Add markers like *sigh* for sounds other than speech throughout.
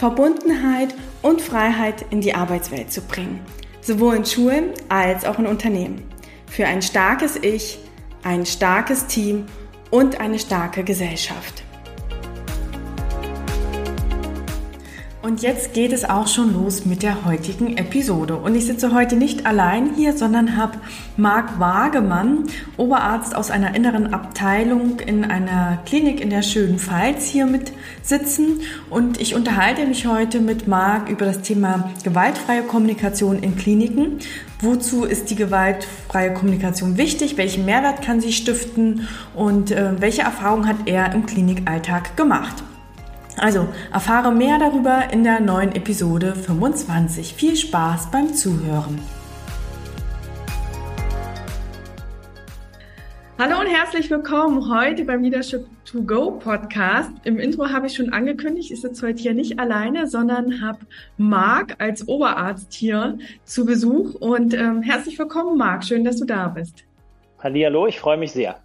Verbundenheit und Freiheit in die Arbeitswelt zu bringen, sowohl in Schulen als auch in Unternehmen. Für ein starkes Ich, ein starkes Team und eine starke Gesellschaft. Und jetzt geht es auch schon los mit der heutigen Episode. Und ich sitze heute nicht allein hier, sondern habe Marc Wagemann, Oberarzt aus einer inneren Abteilung in einer Klinik in der schönen Pfalz hier mit sitzen. Und ich unterhalte mich heute mit Marc über das Thema gewaltfreie Kommunikation in Kliniken. Wozu ist die gewaltfreie Kommunikation wichtig? Welchen Mehrwert kann sie stiften? Und äh, welche Erfahrungen hat er im Klinikalltag gemacht? Also erfahre mehr darüber in der neuen Episode 25. Viel Spaß beim Zuhören. Hallo und herzlich willkommen heute beim Leadership to Go Podcast. Im Intro habe ich schon angekündigt, ich sitze heute hier nicht alleine, sondern habe Marc als Oberarzt hier zu Besuch. Und ähm, herzlich willkommen, Marc. Schön, dass du da bist. Hallo, ich freue mich sehr.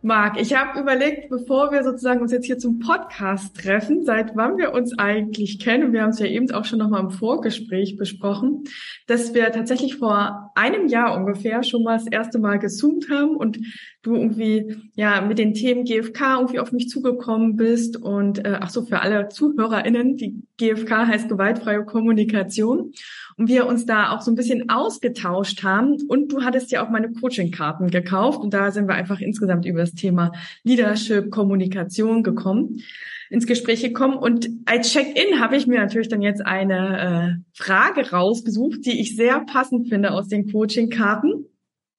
Marc, ich habe überlegt, bevor wir sozusagen uns jetzt hier zum Podcast treffen, seit wann wir uns eigentlich kennen, wir haben es ja eben auch schon nochmal im Vorgespräch besprochen, dass wir tatsächlich vor einem Jahr ungefähr schon mal das erste Mal gezoomt haben und du irgendwie ja mit den Themen GFK irgendwie auf mich zugekommen bist und äh, ach so für alle ZuhörerInnen, die GFK heißt gewaltfreie Kommunikation. Und wir uns da auch so ein bisschen ausgetauscht haben. Und du hattest ja auch meine Coaching-Karten gekauft. Und da sind wir einfach insgesamt über das Thema Leadership, Kommunikation gekommen ins Gespräch gekommen. Und als Check-in habe ich mir natürlich dann jetzt eine äh, Frage rausgesucht, die ich sehr passend finde aus den Coaching-Karten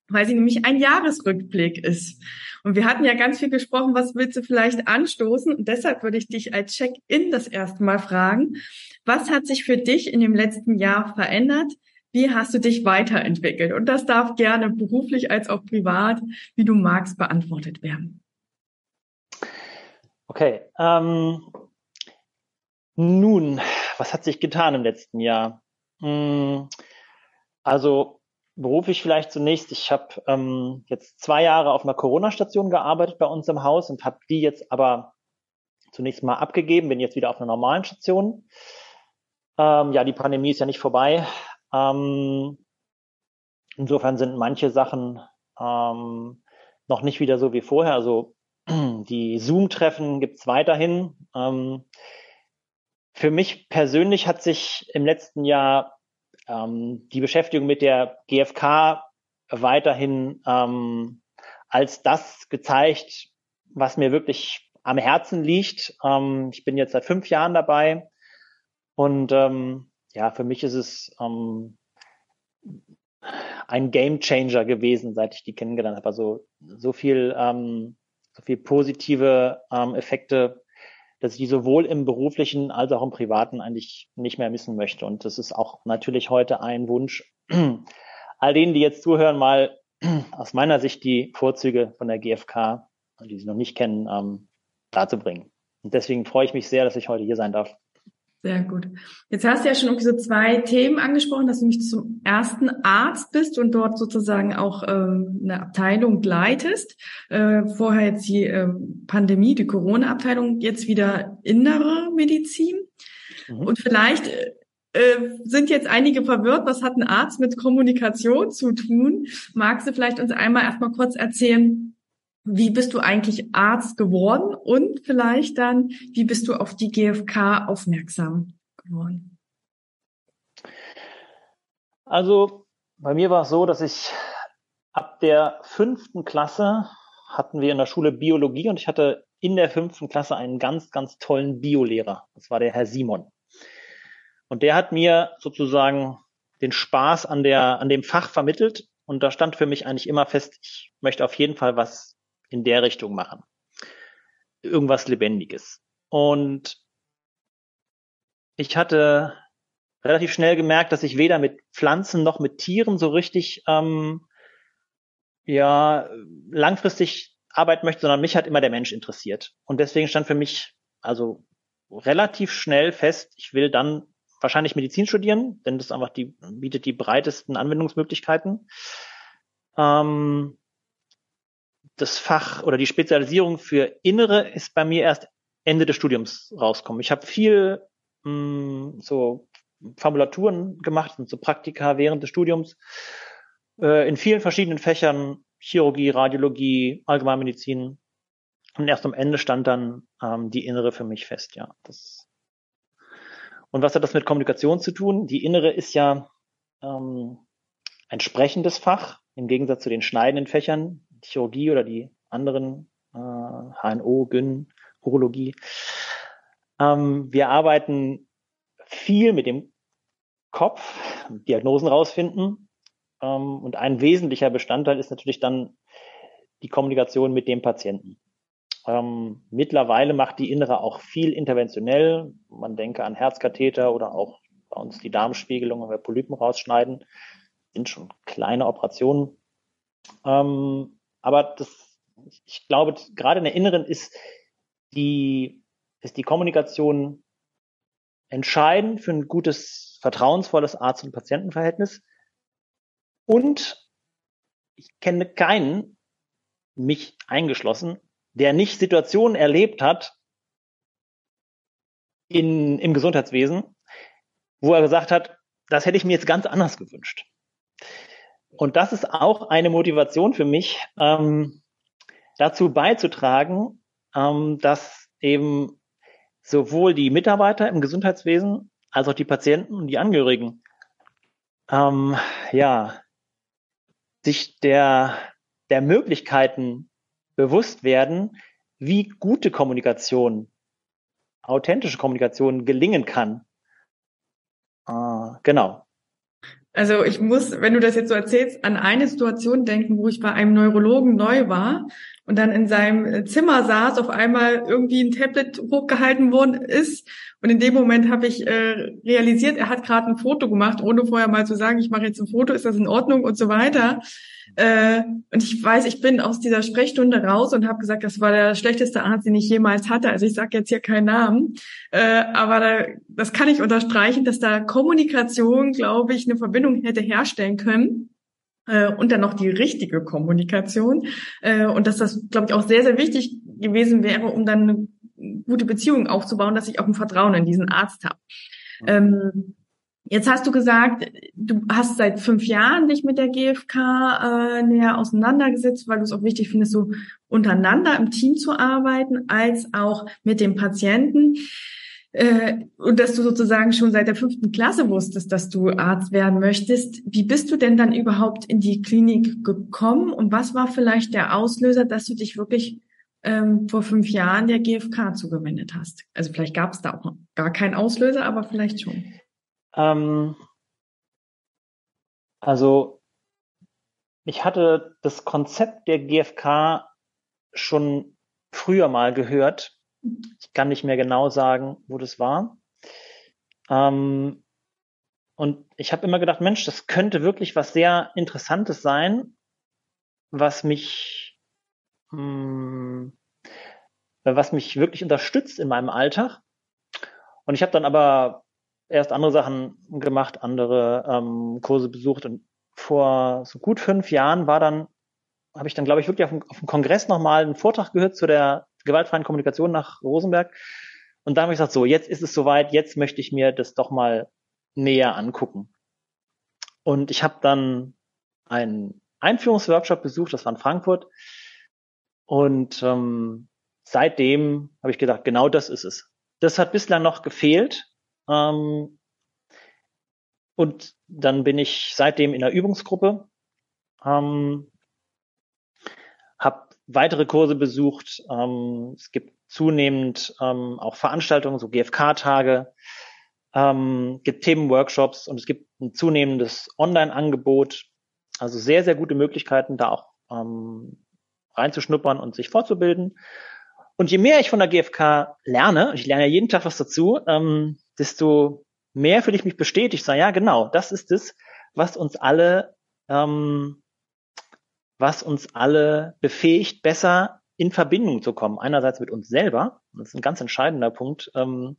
weil sie nämlich ein Jahresrückblick ist. Und wir hatten ja ganz viel gesprochen, was willst du vielleicht anstoßen? Und deshalb würde ich dich als Check-in das erste Mal fragen, was hat sich für dich in dem letzten Jahr verändert? Wie hast du dich weiterentwickelt? Und das darf gerne beruflich als auch privat, wie du magst, beantwortet werden. Okay. Ähm, nun, was hat sich getan im letzten Jahr? Hm, also beruflich vielleicht zunächst. Ich habe ähm, jetzt zwei Jahre auf einer Corona-Station gearbeitet bei uns im Haus und habe die jetzt aber zunächst mal abgegeben, bin jetzt wieder auf einer normalen Station. Ähm, ja, die Pandemie ist ja nicht vorbei. Ähm, insofern sind manche Sachen ähm, noch nicht wieder so wie vorher. Also *clears throat* die Zoom-Treffen gibt's weiterhin. Ähm, für mich persönlich hat sich im letzten Jahr ähm, die Beschäftigung mit der GfK weiterhin ähm, als das gezeigt, was mir wirklich am Herzen liegt. Ähm, ich bin jetzt seit fünf Jahren dabei und ähm, ja, für mich ist es ähm, ein Game Changer gewesen, seit ich die kennengelernt habe. Also so viel, ähm, so viel positive ähm, Effekte dass ich die sowohl im beruflichen als auch im privaten eigentlich nicht mehr missen möchte. Und das ist auch natürlich heute ein Wunsch, *clears throat* all denen, die jetzt zuhören, mal *clears throat* aus meiner Sicht die Vorzüge von der GfK, die sie noch nicht kennen, ähm, darzubringen. Und deswegen freue ich mich sehr, dass ich heute hier sein darf. Sehr gut. Jetzt hast du ja schon irgendwie so zwei Themen angesprochen, dass du nämlich zum ersten Arzt bist und dort sozusagen auch ähm, eine Abteilung leitest. Äh, vorher jetzt die äh, Pandemie, die Corona-Abteilung, jetzt wieder innere Medizin. Mhm. Und vielleicht äh, äh, sind jetzt einige verwirrt, was hat ein Arzt mit Kommunikation zu tun? Magst du vielleicht uns einmal erstmal kurz erzählen, wie bist du eigentlich Arzt geworden und vielleicht dann, wie bist du auf die GfK aufmerksam geworden? Also bei mir war es so, dass ich ab der fünften Klasse hatten wir in der Schule Biologie und ich hatte in der fünften Klasse einen ganz, ganz tollen Biolehrer. Das war der Herr Simon. Und der hat mir sozusagen den Spaß an der, an dem Fach vermittelt. Und da stand für mich eigentlich immer fest, ich möchte auf jeden Fall was in der Richtung machen. Irgendwas Lebendiges. Und ich hatte relativ schnell gemerkt, dass ich weder mit Pflanzen noch mit Tieren so richtig ähm, ja langfristig arbeiten möchte, sondern mich hat immer der Mensch interessiert. Und deswegen stand für mich also relativ schnell fest, ich will dann wahrscheinlich Medizin studieren, denn das einfach die bietet die breitesten Anwendungsmöglichkeiten. Ähm, das Fach oder die Spezialisierung für Innere ist bei mir erst Ende des Studiums rauskommen. Ich habe viel mh, mm, so Formulaturen gemacht und so Praktika während des Studiums äh, in vielen verschiedenen Fächern, Chirurgie, Radiologie, Allgemeinmedizin. Und erst am Ende stand dann ähm, die Innere für mich fest, ja. Das und was hat das mit Kommunikation zu tun? Die Innere ist ja ähm, ein sprechendes Fach, im Gegensatz zu den schneidenden Fächern, Chirurgie oder die anderen, äh, HNO, Gyn, Urologie. Ähm, wir arbeiten viel mit dem Kopf, Diagnosen rausfinden. Ähm, und ein wesentlicher Bestandteil ist natürlich dann die Kommunikation mit dem Patienten. Ähm, mittlerweile macht die Innere auch viel interventionell. Man denke an Herzkatheter oder auch bei uns die Darmspiegelung, wenn wir Polypen rausschneiden, sind schon kleine Operationen. Ähm, aber das, ich glaube, gerade in der Inneren ist die, ist die Kommunikation entscheidend für ein gutes, vertrauensvolles Arzt- und Patientenverhältnis. Und ich kenne keinen, mich eingeschlossen, der nicht Situationen erlebt hat in, im Gesundheitswesen, wo er gesagt hat, das hätte ich mir jetzt ganz anders gewünscht. Und das ist auch eine Motivation für mich, ähm, dazu beizutragen, ähm, dass eben sowohl die Mitarbeiter im Gesundheitswesen als auch die Patienten und die Angehörigen ähm, ja sich der der Möglichkeiten bewusst werden, wie gute Kommunikation, authentische Kommunikation gelingen kann. Ah, genau. Also ich muss, wenn du das jetzt so erzählst, an eine Situation denken, wo ich bei einem Neurologen neu war und dann in seinem Zimmer saß, auf einmal irgendwie ein Tablet hochgehalten worden ist. Und in dem Moment habe ich äh, realisiert, er hat gerade ein Foto gemacht, ohne vorher mal zu sagen, ich mache jetzt ein Foto, ist das in Ordnung und so weiter. Äh, und ich weiß, ich bin aus dieser Sprechstunde raus und habe gesagt, das war der schlechteste Arzt, den ich jemals hatte. Also ich sage jetzt hier keinen Namen, äh, aber da, das kann ich unterstreichen, dass da Kommunikation, glaube ich, eine Verbindung hätte herstellen können äh, und dann noch die richtige Kommunikation äh, und dass das, glaube ich, auch sehr, sehr wichtig gewesen wäre, um dann eine gute Beziehung aufzubauen, dass ich auch ein Vertrauen in diesen Arzt habe. Ähm, Jetzt hast du gesagt, du hast seit fünf Jahren dich mit der GfK äh, näher auseinandergesetzt, weil du es auch wichtig findest, so untereinander im Team zu arbeiten, als auch mit dem Patienten. Äh, und dass du sozusagen schon seit der fünften Klasse wusstest, dass du Arzt werden möchtest. Wie bist du denn dann überhaupt in die Klinik gekommen und was war vielleicht der Auslöser, dass du dich wirklich ähm, vor fünf Jahren der GfK zugewendet hast? Also vielleicht gab es da auch gar keinen Auslöser, aber vielleicht schon. Ähm, also ich hatte das Konzept der GfK schon früher mal gehört. Ich kann nicht mehr genau sagen, wo das war. Ähm, und ich habe immer gedacht, Mensch, das könnte wirklich was sehr Interessantes sein, was mich, mh, hm, was mich wirklich unterstützt in meinem Alltag. Und ich habe dann aber erst andere Sachen gemacht, andere ähm, Kurse besucht und vor so gut fünf Jahren war dann, habe ich dann, glaube ich, wirklich auf dem, auf dem Kongress nochmal einen Vortrag gehört zu der gewaltfreien Kommunikation nach Rosenberg. Und da habe ich gesagt, so, jetzt ist es soweit, jetzt möchte ich mir das doch mal näher angucken. Und ich habe dann einen Einführungsworkshop besucht, das war in Frankfurt. Und ähm, seitdem habe ich gedacht, genau das ist es. Das hat bislang noch gefehlt. Ähm, und dann bin ich seitdem in der Übungsgruppe, ähm, weitere Kurse besucht. Ähm, es gibt zunehmend ähm, auch Veranstaltungen, so GFK-Tage, ähm, gibt Themenworkshops und es gibt ein zunehmendes Online-Angebot. Also sehr, sehr gute Möglichkeiten, da auch ähm, reinzuschnuppern und sich fortzubilden. Und je mehr ich von der GfK lerne, ich lerne jeden Tag was dazu, ähm, desto mehr fühle ich mich bestätigt, sage, ja, genau, das ist es, was uns alle, ähm, was uns alle befähigt, besser in Verbindung zu kommen. Einerseits mit uns selber, das ist ein ganz entscheidender Punkt, ähm,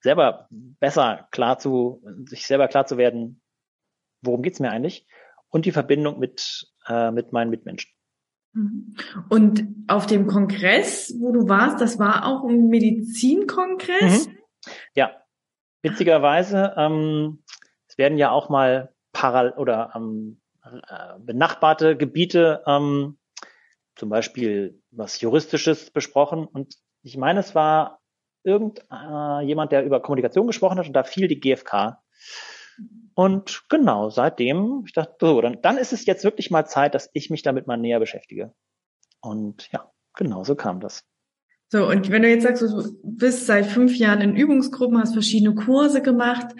selber besser klar zu, sich selber klar zu werden, worum geht's mir eigentlich, und die Verbindung mit, äh, mit meinen Mitmenschen. Mhm. Und auf dem Kongress, wo du warst, das war auch ein Medizinkongress? Mhm. Ja, witzigerweise, ähm, es werden ja auch mal paral oder ähm, äh, benachbarte Gebiete, ähm, zum Beispiel was Juristisches besprochen. Und ich meine, es war irgendjemand, äh, der über Kommunikation gesprochen hat und da fiel die GfK. Und genau, seitdem, ich dachte, so, dann, dann ist es jetzt wirklich mal Zeit, dass ich mich damit mal näher beschäftige. Und ja, genau so kam das. So, und wenn du jetzt sagst, du bist seit fünf Jahren in Übungsgruppen, hast verschiedene Kurse gemacht,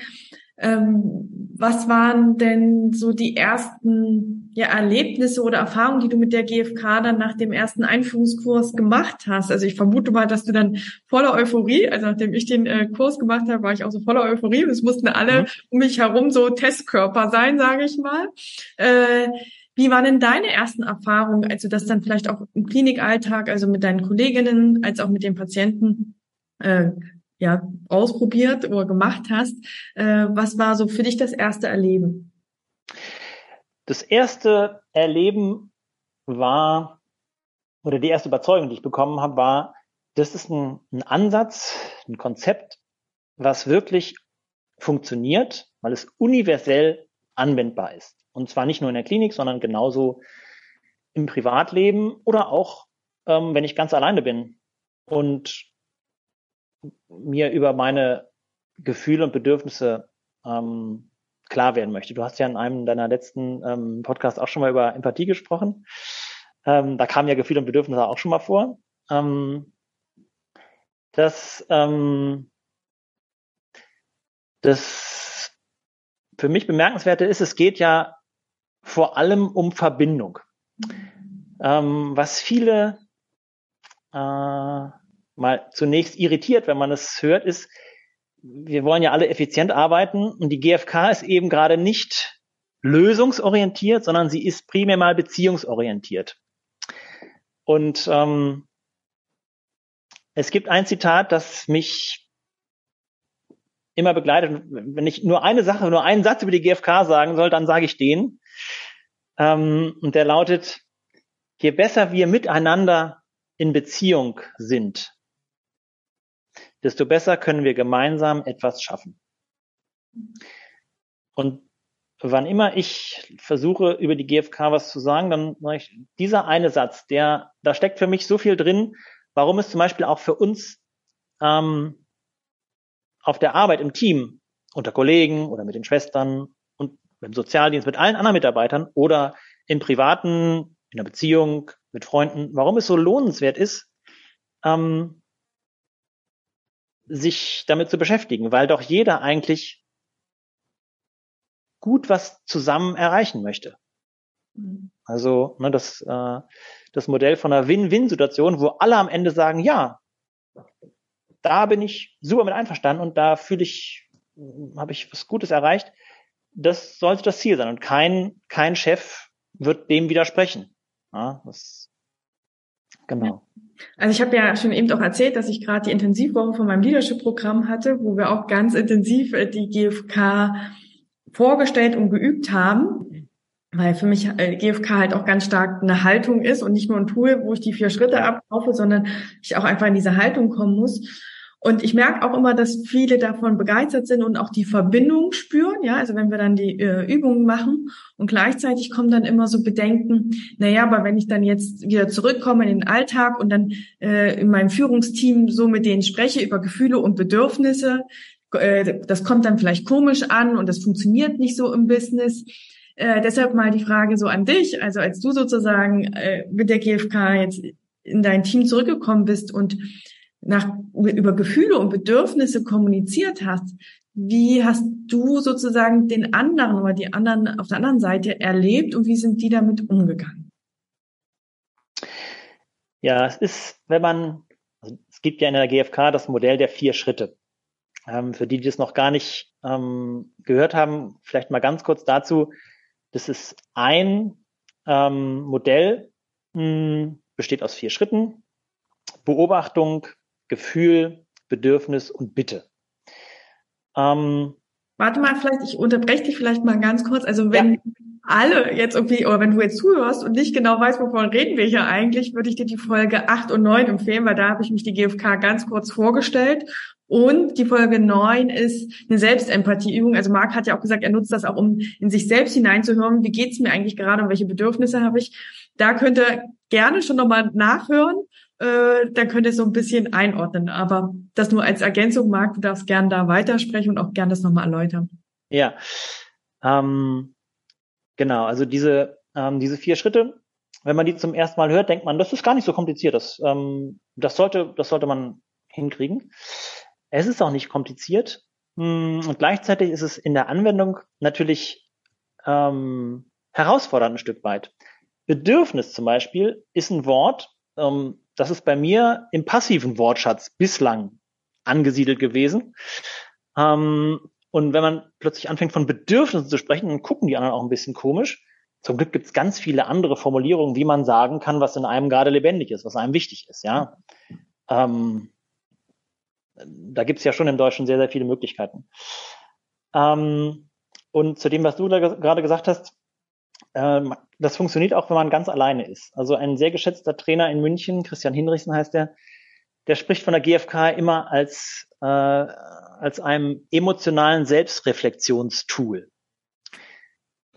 ähm, was waren denn so die ersten ja, Erlebnisse oder Erfahrungen, die du mit der GfK dann nach dem ersten Einführungskurs gemacht hast? Also ich vermute mal, dass du dann voller Euphorie, also nachdem ich den äh, Kurs gemacht habe, war ich auch so voller Euphorie. Es mussten alle mhm. um mich herum so Testkörper sein, sage ich mal. Äh, wie waren denn deine ersten Erfahrungen, als du das dann vielleicht auch im Klinikalltag, also mit deinen Kolleginnen, als auch mit den Patienten äh, ja, ausprobiert oder gemacht hast. Äh, was war so für dich das erste Erleben? Das erste Erleben war, oder die erste Überzeugung, die ich bekommen habe, war, das ist ein, ein Ansatz, ein Konzept, was wirklich funktioniert, weil es universell anwendbar ist. Und zwar nicht nur in der Klinik, sondern genauso im Privatleben oder auch, ähm, wenn ich ganz alleine bin. Und mir über meine Gefühle und Bedürfnisse ähm, klar werden möchte. Du hast ja in einem deiner letzten ähm, Podcasts auch schon mal über Empathie gesprochen. Ähm, da kamen ja Gefühle und Bedürfnisse auch schon mal vor. Ähm, das, ähm, das für mich bemerkenswerte ist, es geht ja vor allem um Verbindung. Ähm, was viele äh, mal zunächst irritiert, wenn man es hört, ist, wir wollen ja alle effizient arbeiten und die GfK ist eben gerade nicht lösungsorientiert, sondern sie ist primär mal beziehungsorientiert. Und ähm, es gibt ein Zitat, das mich immer begleitet. Wenn ich nur eine Sache, nur einen Satz über die GfK sagen soll, dann sage ich den. Ähm, und der lautet, je besser wir miteinander in Beziehung sind, desto besser können wir gemeinsam etwas schaffen. Und wann immer ich versuche, über die GfK was zu sagen, dann sage ich, dieser eine Satz, der, da steckt für mich so viel drin, warum es zum Beispiel auch für uns ähm, auf der Arbeit im Team, unter Kollegen oder mit den Schwestern und im Sozialdienst, mit allen anderen Mitarbeitern oder in privaten, in der Beziehung, mit Freunden, warum es so lohnenswert ist, ähm, sich damit zu beschäftigen, weil doch jeder eigentlich gut was zusammen erreichen möchte. Mhm. Also ne, das, äh, das Modell von einer Win-Win-Situation, wo alle am Ende sagen, ja, da bin ich super mit einverstanden und da fühle ich, habe ich was Gutes erreicht. Das sollte das Ziel sein und kein kein Chef wird dem widersprechen. Ja, das, genau. Also ich habe ja schon eben auch erzählt, dass ich gerade die Intensivwoche von meinem Leadership-Programm hatte, wo wir auch ganz intensiv äh, die GfK vorgestellt und geübt haben, weil für mich äh, GfK halt auch ganz stark eine Haltung ist und nicht nur ein Tool, wo ich die vier Schritte ablaufe, sondern ich auch einfach in diese Haltung kommen muss. Und ich merke auch immer, dass viele davon begeistert sind und auch die Verbindung spüren. Ja, also wenn wir dann die äh, Übungen machen und gleichzeitig kommen dann immer so Bedenken, naja, aber wenn ich dann jetzt wieder zurückkomme in den Alltag und dann äh, in meinem Führungsteam so mit denen spreche über Gefühle und Bedürfnisse, äh, das kommt dann vielleicht komisch an und das funktioniert nicht so im Business. Äh, deshalb mal die Frage so an dich, also als du sozusagen äh, mit der GfK jetzt in dein Team zurückgekommen bist und nach, über Gefühle und Bedürfnisse kommuniziert hast, wie hast du sozusagen den anderen oder die anderen auf der anderen Seite erlebt und wie sind die damit umgegangen? Ja, es ist, wenn man, also es gibt ja in der GfK das Modell der vier Schritte. Ähm, für die, die das noch gar nicht ähm, gehört haben, vielleicht mal ganz kurz dazu. Das ist ein ähm, Modell, mh, hm, besteht aus vier Schritten. Beobachtung, Gefühl, Bedürfnis und Bitte. Ähm, Warte mal, vielleicht, ich unterbreche dich vielleicht mal ganz kurz. Also wenn ja. alle jetzt irgendwie, oder wenn du jetzt zuhörst und nicht genau weißt, wovon reden wir hier eigentlich, würde ich dir die Folge 8 und 9 empfehlen, weil da habe ich mich die GfK ganz kurz vorgestellt. Und die Folge 9 ist eine Selbstempatieübung. Also Marc hat ja auch gesagt, er nutzt das auch, um in sich selbst hineinzuhören. Wie geht's mir eigentlich gerade und welche Bedürfnisse habe ich? Da könnt ihr gerne schon nochmal nachhören äh, dann könnt ihr so ein bisschen einordnen. Aber das nur als Ergänzung, Marc, du darfst gerne da weitersprechen und auch gerne das nochmal erläutern. Ja, ähm, genau. Also diese, ähm, diese vier Schritte, wenn man die zum ersten Mal hört, denkt man, das ist gar nicht so kompliziert. Das, ähm, das, sollte, das sollte man hinkriegen. Es ist auch nicht kompliziert. Hm, und gleichzeitig ist es in der Anwendung natürlich ähm, herausfordernd ein Stück weit. Bedürfnis zum Beispiel ist ein Wort, ähm, das ist bei mir im passiven Wortschatz bislang angesiedelt gewesen. Ähm, und wenn man plötzlich anfängt von Bedürfnissen zu sprechen, dann gucken die anderen auch ein bisschen komisch. Zum Glück gibt es ganz viele andere Formulierungen, wie man sagen kann, was in einem gerade lebendig ist, was einem wichtig ist. Ja, ähm, da gibt es ja schon im Deutschen sehr, sehr viele Möglichkeiten. Ähm, und zu dem, was du da gerade gesagt hast, ähm, das funktioniert auch, wenn man ganz alleine ist. Also ein sehr geschätzter Trainer in München, Christian Hinrichsen heißt der, der spricht von der GfK immer als, äh, als einem emotionalen Selbstreflexionstool.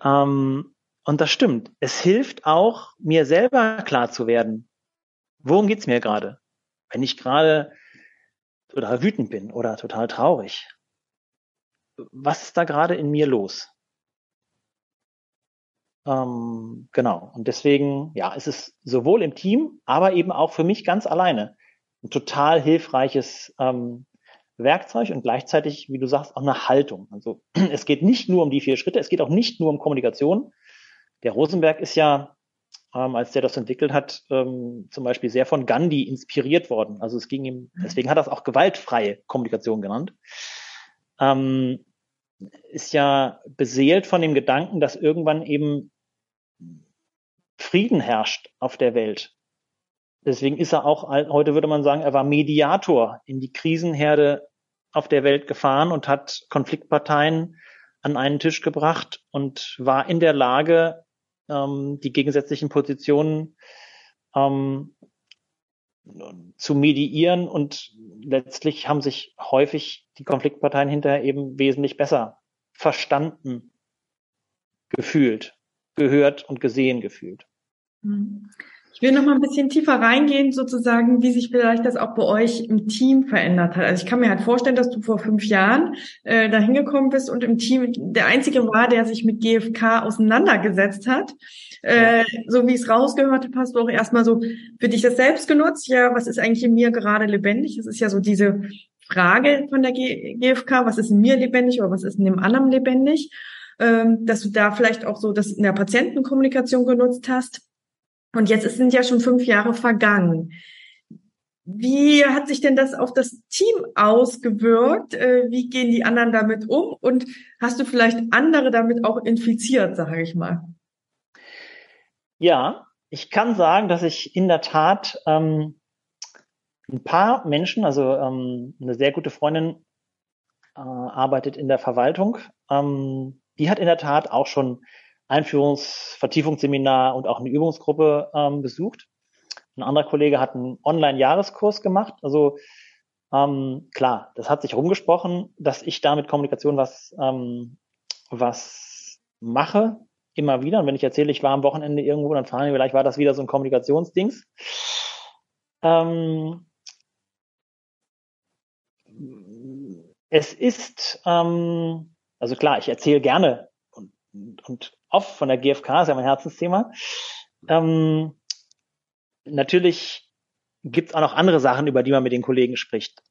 Ähm, und das stimmt. Es hilft auch, mir selber klar zu werden, worum geht's mir gerade? Wenn ich gerade total wütend bin oder total traurig. Was ist da gerade in mir los? Ähm, genau. Und deswegen, ja, es ist sowohl im Team, aber eben auch für mich ganz alleine ein total hilfreiches ähm, Werkzeug und gleichzeitig, wie du sagst, auch eine Haltung. Also *clears throat* es geht nicht nur um die vier Schritte, es geht auch nicht nur um Kommunikation. Der Rosenberg ist ja, ähm, als der das entwickelt hat, ähm, zum Beispiel sehr von Gandhi inspiriert worden. Also es ging ihm, deswegen hat er es auch gewaltfreie Kommunikation genannt. Ähm, ist ja beseelt von dem Gedanken, dass irgendwann eben Frieden herrscht auf der Welt. Deswegen ist er auch, heute würde man sagen, er war Mediator in die Krisenherde auf der Welt gefahren und hat Konfliktparteien an einen Tisch gebracht und war in der Lage, ähm, die gegensätzlichen Positionen ähm, zu mediieren und letztlich haben sich häufig die Konfliktparteien hinterher eben wesentlich besser verstanden, gefühlt gehört und gesehen gefühlt. Mhm. Ich will noch mal ein bisschen tiefer reingehen, sozusagen, wie sich vielleicht das auch bei euch im Team verändert hat. Also ich kann mir halt vorstellen, dass du vor fünf Jahren äh, da hingekommen bist und im Team der Einzige war, der sich mit GFK auseinandergesetzt hat. Äh, so wie ich es rausgehört habe, hast du auch erstmal so für dich das selbst genutzt. Ja, was ist eigentlich in mir gerade lebendig? Das ist ja so diese Frage von der GfK, was ist in mir lebendig oder was ist in dem anderen lebendig? Ähm, dass du da vielleicht auch so das in der Patientenkommunikation genutzt hast. Und jetzt sind ja schon fünf Jahre vergangen. Wie hat sich denn das auf das Team ausgewirkt? Äh, wie gehen die anderen damit um? Und hast du vielleicht andere damit auch infiziert, sage ich mal? Ja, ich kann sagen, dass ich in der Tat ähm, ein paar Menschen, also ähm, eine sehr gute Freundin äh, arbeitet in der Verwaltung, ähm, die hat in der Tat auch schon Einführungs-, Vertiefungsseminar und auch eine Übungsgruppe ähm, besucht. Ein anderer Kollege hat einen Online-Jahreskurs gemacht. Also ähm, klar, das hat sich rumgesprochen, dass ich da mit Kommunikation was, ähm, was mache, immer wieder. Und wenn ich erzähle, ich war am Wochenende irgendwo, dann fragen wir, vielleicht war das wieder so ein Kommunikationsdings. Ähm, es ist, ähm, also klar, ich erzähle gerne und, und oft von der GfK, ist ja mein Herzensthema. Ähm, natürlich gibt es auch noch andere Sachen, über die man mit den Kollegen spricht.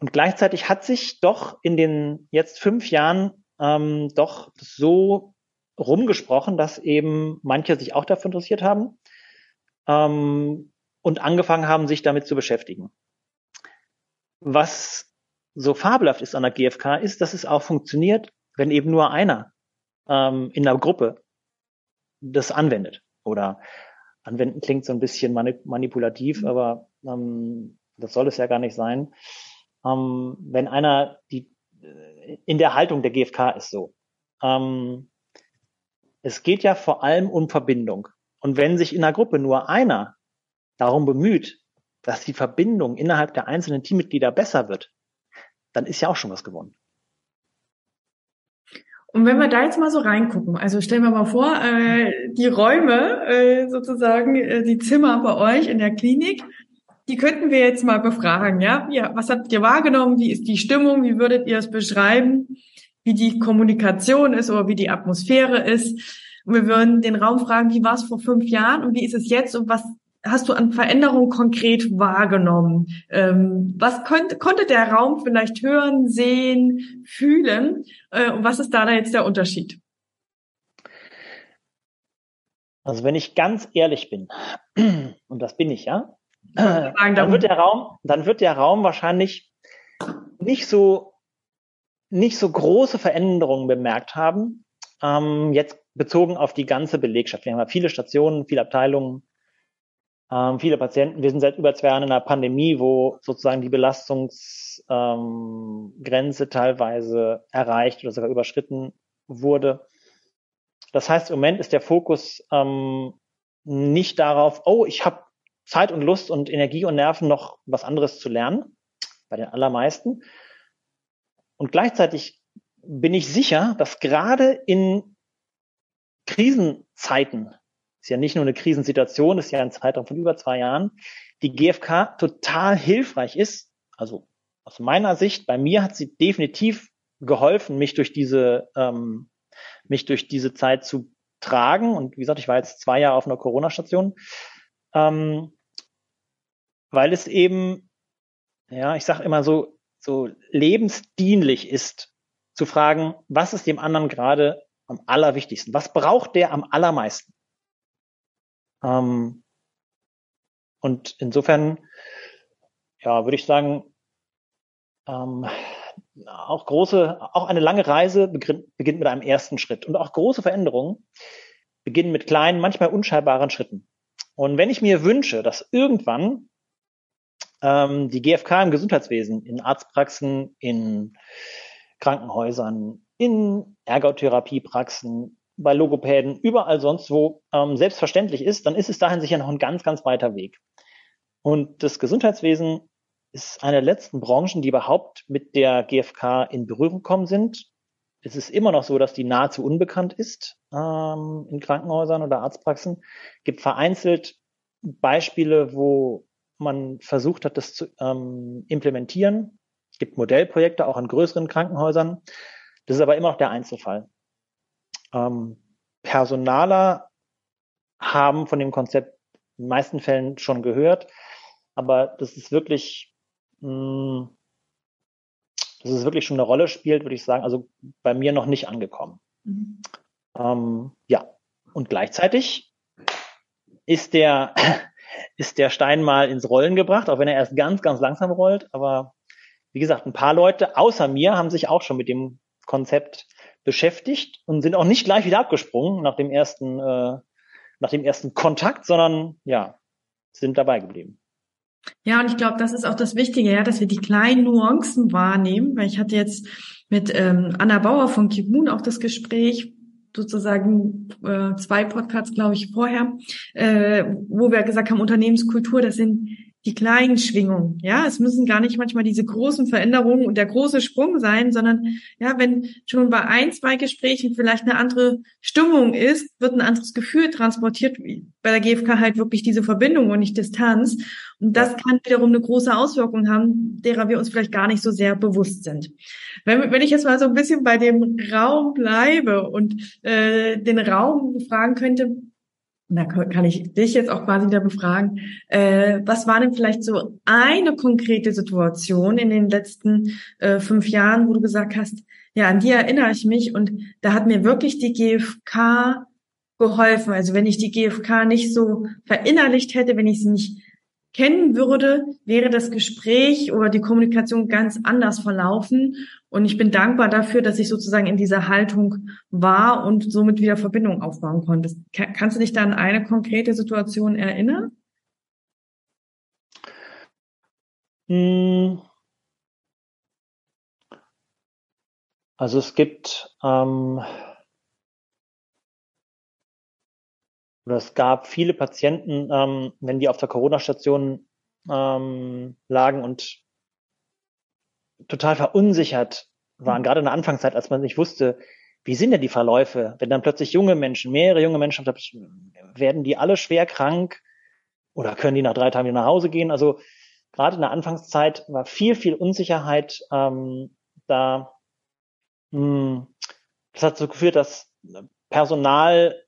Und gleichzeitig hat sich doch in den jetzt fünf Jahren ähm, doch so rumgesprochen, dass eben manche sich auch dafür interessiert haben ähm, und angefangen haben, sich damit zu beschäftigen. Was so fabelhaft ist an der GfK, ist, dass es auch funktioniert, wenn eben nur einer ähm, in der Gruppe das anwendet. Oder anwenden klingt so ein bisschen manipulativ, mhm. aber ähm, das soll es ja gar nicht sein. Ähm, wenn einer die in der Haltung der GfK ist so. Ähm, es geht ja vor allem um Verbindung. Und wenn sich in einer Gruppe nur einer darum bemüht, dass die Verbindung innerhalb der einzelnen Teammitglieder besser wird, dann ist ja auch schon was gewonnen. Und wenn wir da jetzt mal so reingucken, also stellen wir mal vor, äh, die Räume, äh, sozusagen, äh, die Zimmer bei euch in der Klinik, die könnten wir jetzt mal befragen, ja? ja? Was habt ihr wahrgenommen? Wie ist die Stimmung? Wie würdet ihr es beschreiben? Wie die Kommunikation ist oder wie die Atmosphäre ist? Und wir würden den Raum fragen, wie war es vor fünf Jahren und wie ist es jetzt und was hast du an Veränderungen konkret wahrgenommen? Ähm, was konnte, konnte der Raum vielleicht hören, sehen, fühlen? Äh, und was ist da, da jetzt der Unterschied? Also wenn ich ganz ehrlich bin, *clears throat* und das bin ich ja, dann wird der Raum, dann wird der Raum wahrscheinlich nicht so, nicht so große Veränderungen bemerkt haben. Ähm, jetzt bezogen auf die ganze Belegschaft. Wir haben ja viele Stationen, viele Abteilungen, ähm, viele Patienten. Wir sind seit über zwei Jahren in einer Pandemie, wo sozusagen die Belastungsgrenze ähm, teilweise erreicht oder sogar überschritten wurde. Das heißt, im Moment ist der Fokus ähm, nicht darauf, oh, ich habe Zeit und Lust und Energie und Nerven noch was anderes zu lernen, bei den allermeisten. Und gleichzeitig bin ich sicher, dass gerade in Krisenzeiten, ist ja nicht nur eine Krisensituation, ist ja ein Zeitraum von über zwei Jahren, die GfK total hilfreich ist. Also aus meiner Sicht, bei mir hat sie definitiv geholfen, mich durch diese, ähm, mich durch diese Zeit zu tragen. Und wie gesagt, ich war jetzt zwei Jahre auf einer Corona-Station. Ähm, weil es eben, ja, ich sage immer so, so lebensdienlich ist, zu fragen, was ist dem anderen gerade am allerwichtigsten? Was braucht der am allermeisten? Ähm, und insofern, ja, würde ich sagen, ähm, auch große, auch eine lange Reise beginnt, mit einem ersten Schritt. Und auch große Veränderungen beginnen mit kleinen, manchmal unscheinbaren Schritten. Und wenn ich mir wünsche, dass irgendwann ähm, die GfK im Gesundheitswesen, in Arztpraxen, in Krankenhäusern, in Ergotherapiepraxen, bei Logopäden, überall sonst wo ähm, selbstverständlich ist, dann ist es dahin sicher noch ein ganz, ganz weiter Weg. Und das Gesundheitswesen ist eine der letzten Branchen, die überhaupt mit der GfK in Berührung gekommen sind. Es ist immer noch so, dass die nahezu unbekannt ist ähm, in Krankenhäusern oder Arztpraxen. Es gibt vereinzelt Beispiele, wo man versucht hat, das zu ähm, implementieren. Es gibt Modellprojekte auch an größeren Krankenhäusern. Das ist aber immer noch der Einzelfall. Ähm, Personaler haben von dem Konzept in den meisten Fällen schon gehört, aber das ist wirklich, mh, hm, dass es wirklich schon eine Rolle spielt, würde ich sagen, also bei mir noch nicht angekommen. Mhm. Ähm, ja, und gleichzeitig ist der *laughs* ist der Stein mal ins Rollen gebracht, auch wenn er erst ganz, ganz langsam rollt. Aber wie gesagt, ein paar Leute außer mir haben sich auch schon mit dem Konzept beschäftigt und sind auch nicht gleich wieder abgesprungen nach dem ersten, äh, nach dem ersten Kontakt, sondern ja, sind dabei geblieben. Ja, und ich glaube, das ist auch das Wichtige, ja, dass wir die kleinen Nuancen wahrnehmen, weil ich hatte jetzt mit ähm, Anna Bauer von Kibun auch das Gespräch, sozusagen äh, zwei Podcasts, glaube ich, vorher, äh, wo wir gesagt haben, Unternehmenskultur, das sind die kleinen Schwingungen. Ja, es müssen gar nicht manchmal diese großen Veränderungen und der große Sprung sein, sondern ja, wenn schon bei ein, zwei Gesprächen vielleicht eine andere Stimmung ist, wird ein anderes Gefühl transportiert. Bei der GfK halt wirklich diese Verbindung und nicht Distanz. Und das kann wiederum eine große Auswirkung haben, derer wir uns vielleicht gar nicht so sehr bewusst sind. Wenn, wenn ich jetzt mal so ein bisschen bei dem Raum bleibe und äh, den Raum fragen könnte, da kann ich dich jetzt auch quasi wieder befragen, äh, was war denn vielleicht so eine konkrete Situation in den letzten äh, fünf Jahren, wo du gesagt hast, ja, an die erinnere ich mich und da hat mir wirklich die GfK geholfen. Also wenn ich die GfK nicht so verinnerlicht hätte, wenn ich sie nicht kennen würde, wäre das Gespräch oder die Kommunikation ganz anders verlaufen. Und ich bin dankbar dafür, dass ich sozusagen in dieser Haltung war und somit wieder Verbindung aufbauen konnte. Kannst du dich da an eine konkrete Situation erinnern? Hm. Also es gibt ähm, oder es gab viele Patienten, ähm, wenn die auf der Corona-Station ähm, lagen und total verunsichert waren, gerade in der Anfangszeit, als man nicht wusste, wie sind denn die Verläufe, wenn dann plötzlich junge Menschen, mehrere junge Menschen, werden die alle schwer krank oder können die nach drei Tagen wieder nach Hause gehen? Also gerade in der Anfangszeit war viel, viel Unsicherheit ähm, da. Mh, hm, das hat so geführt, dass Personal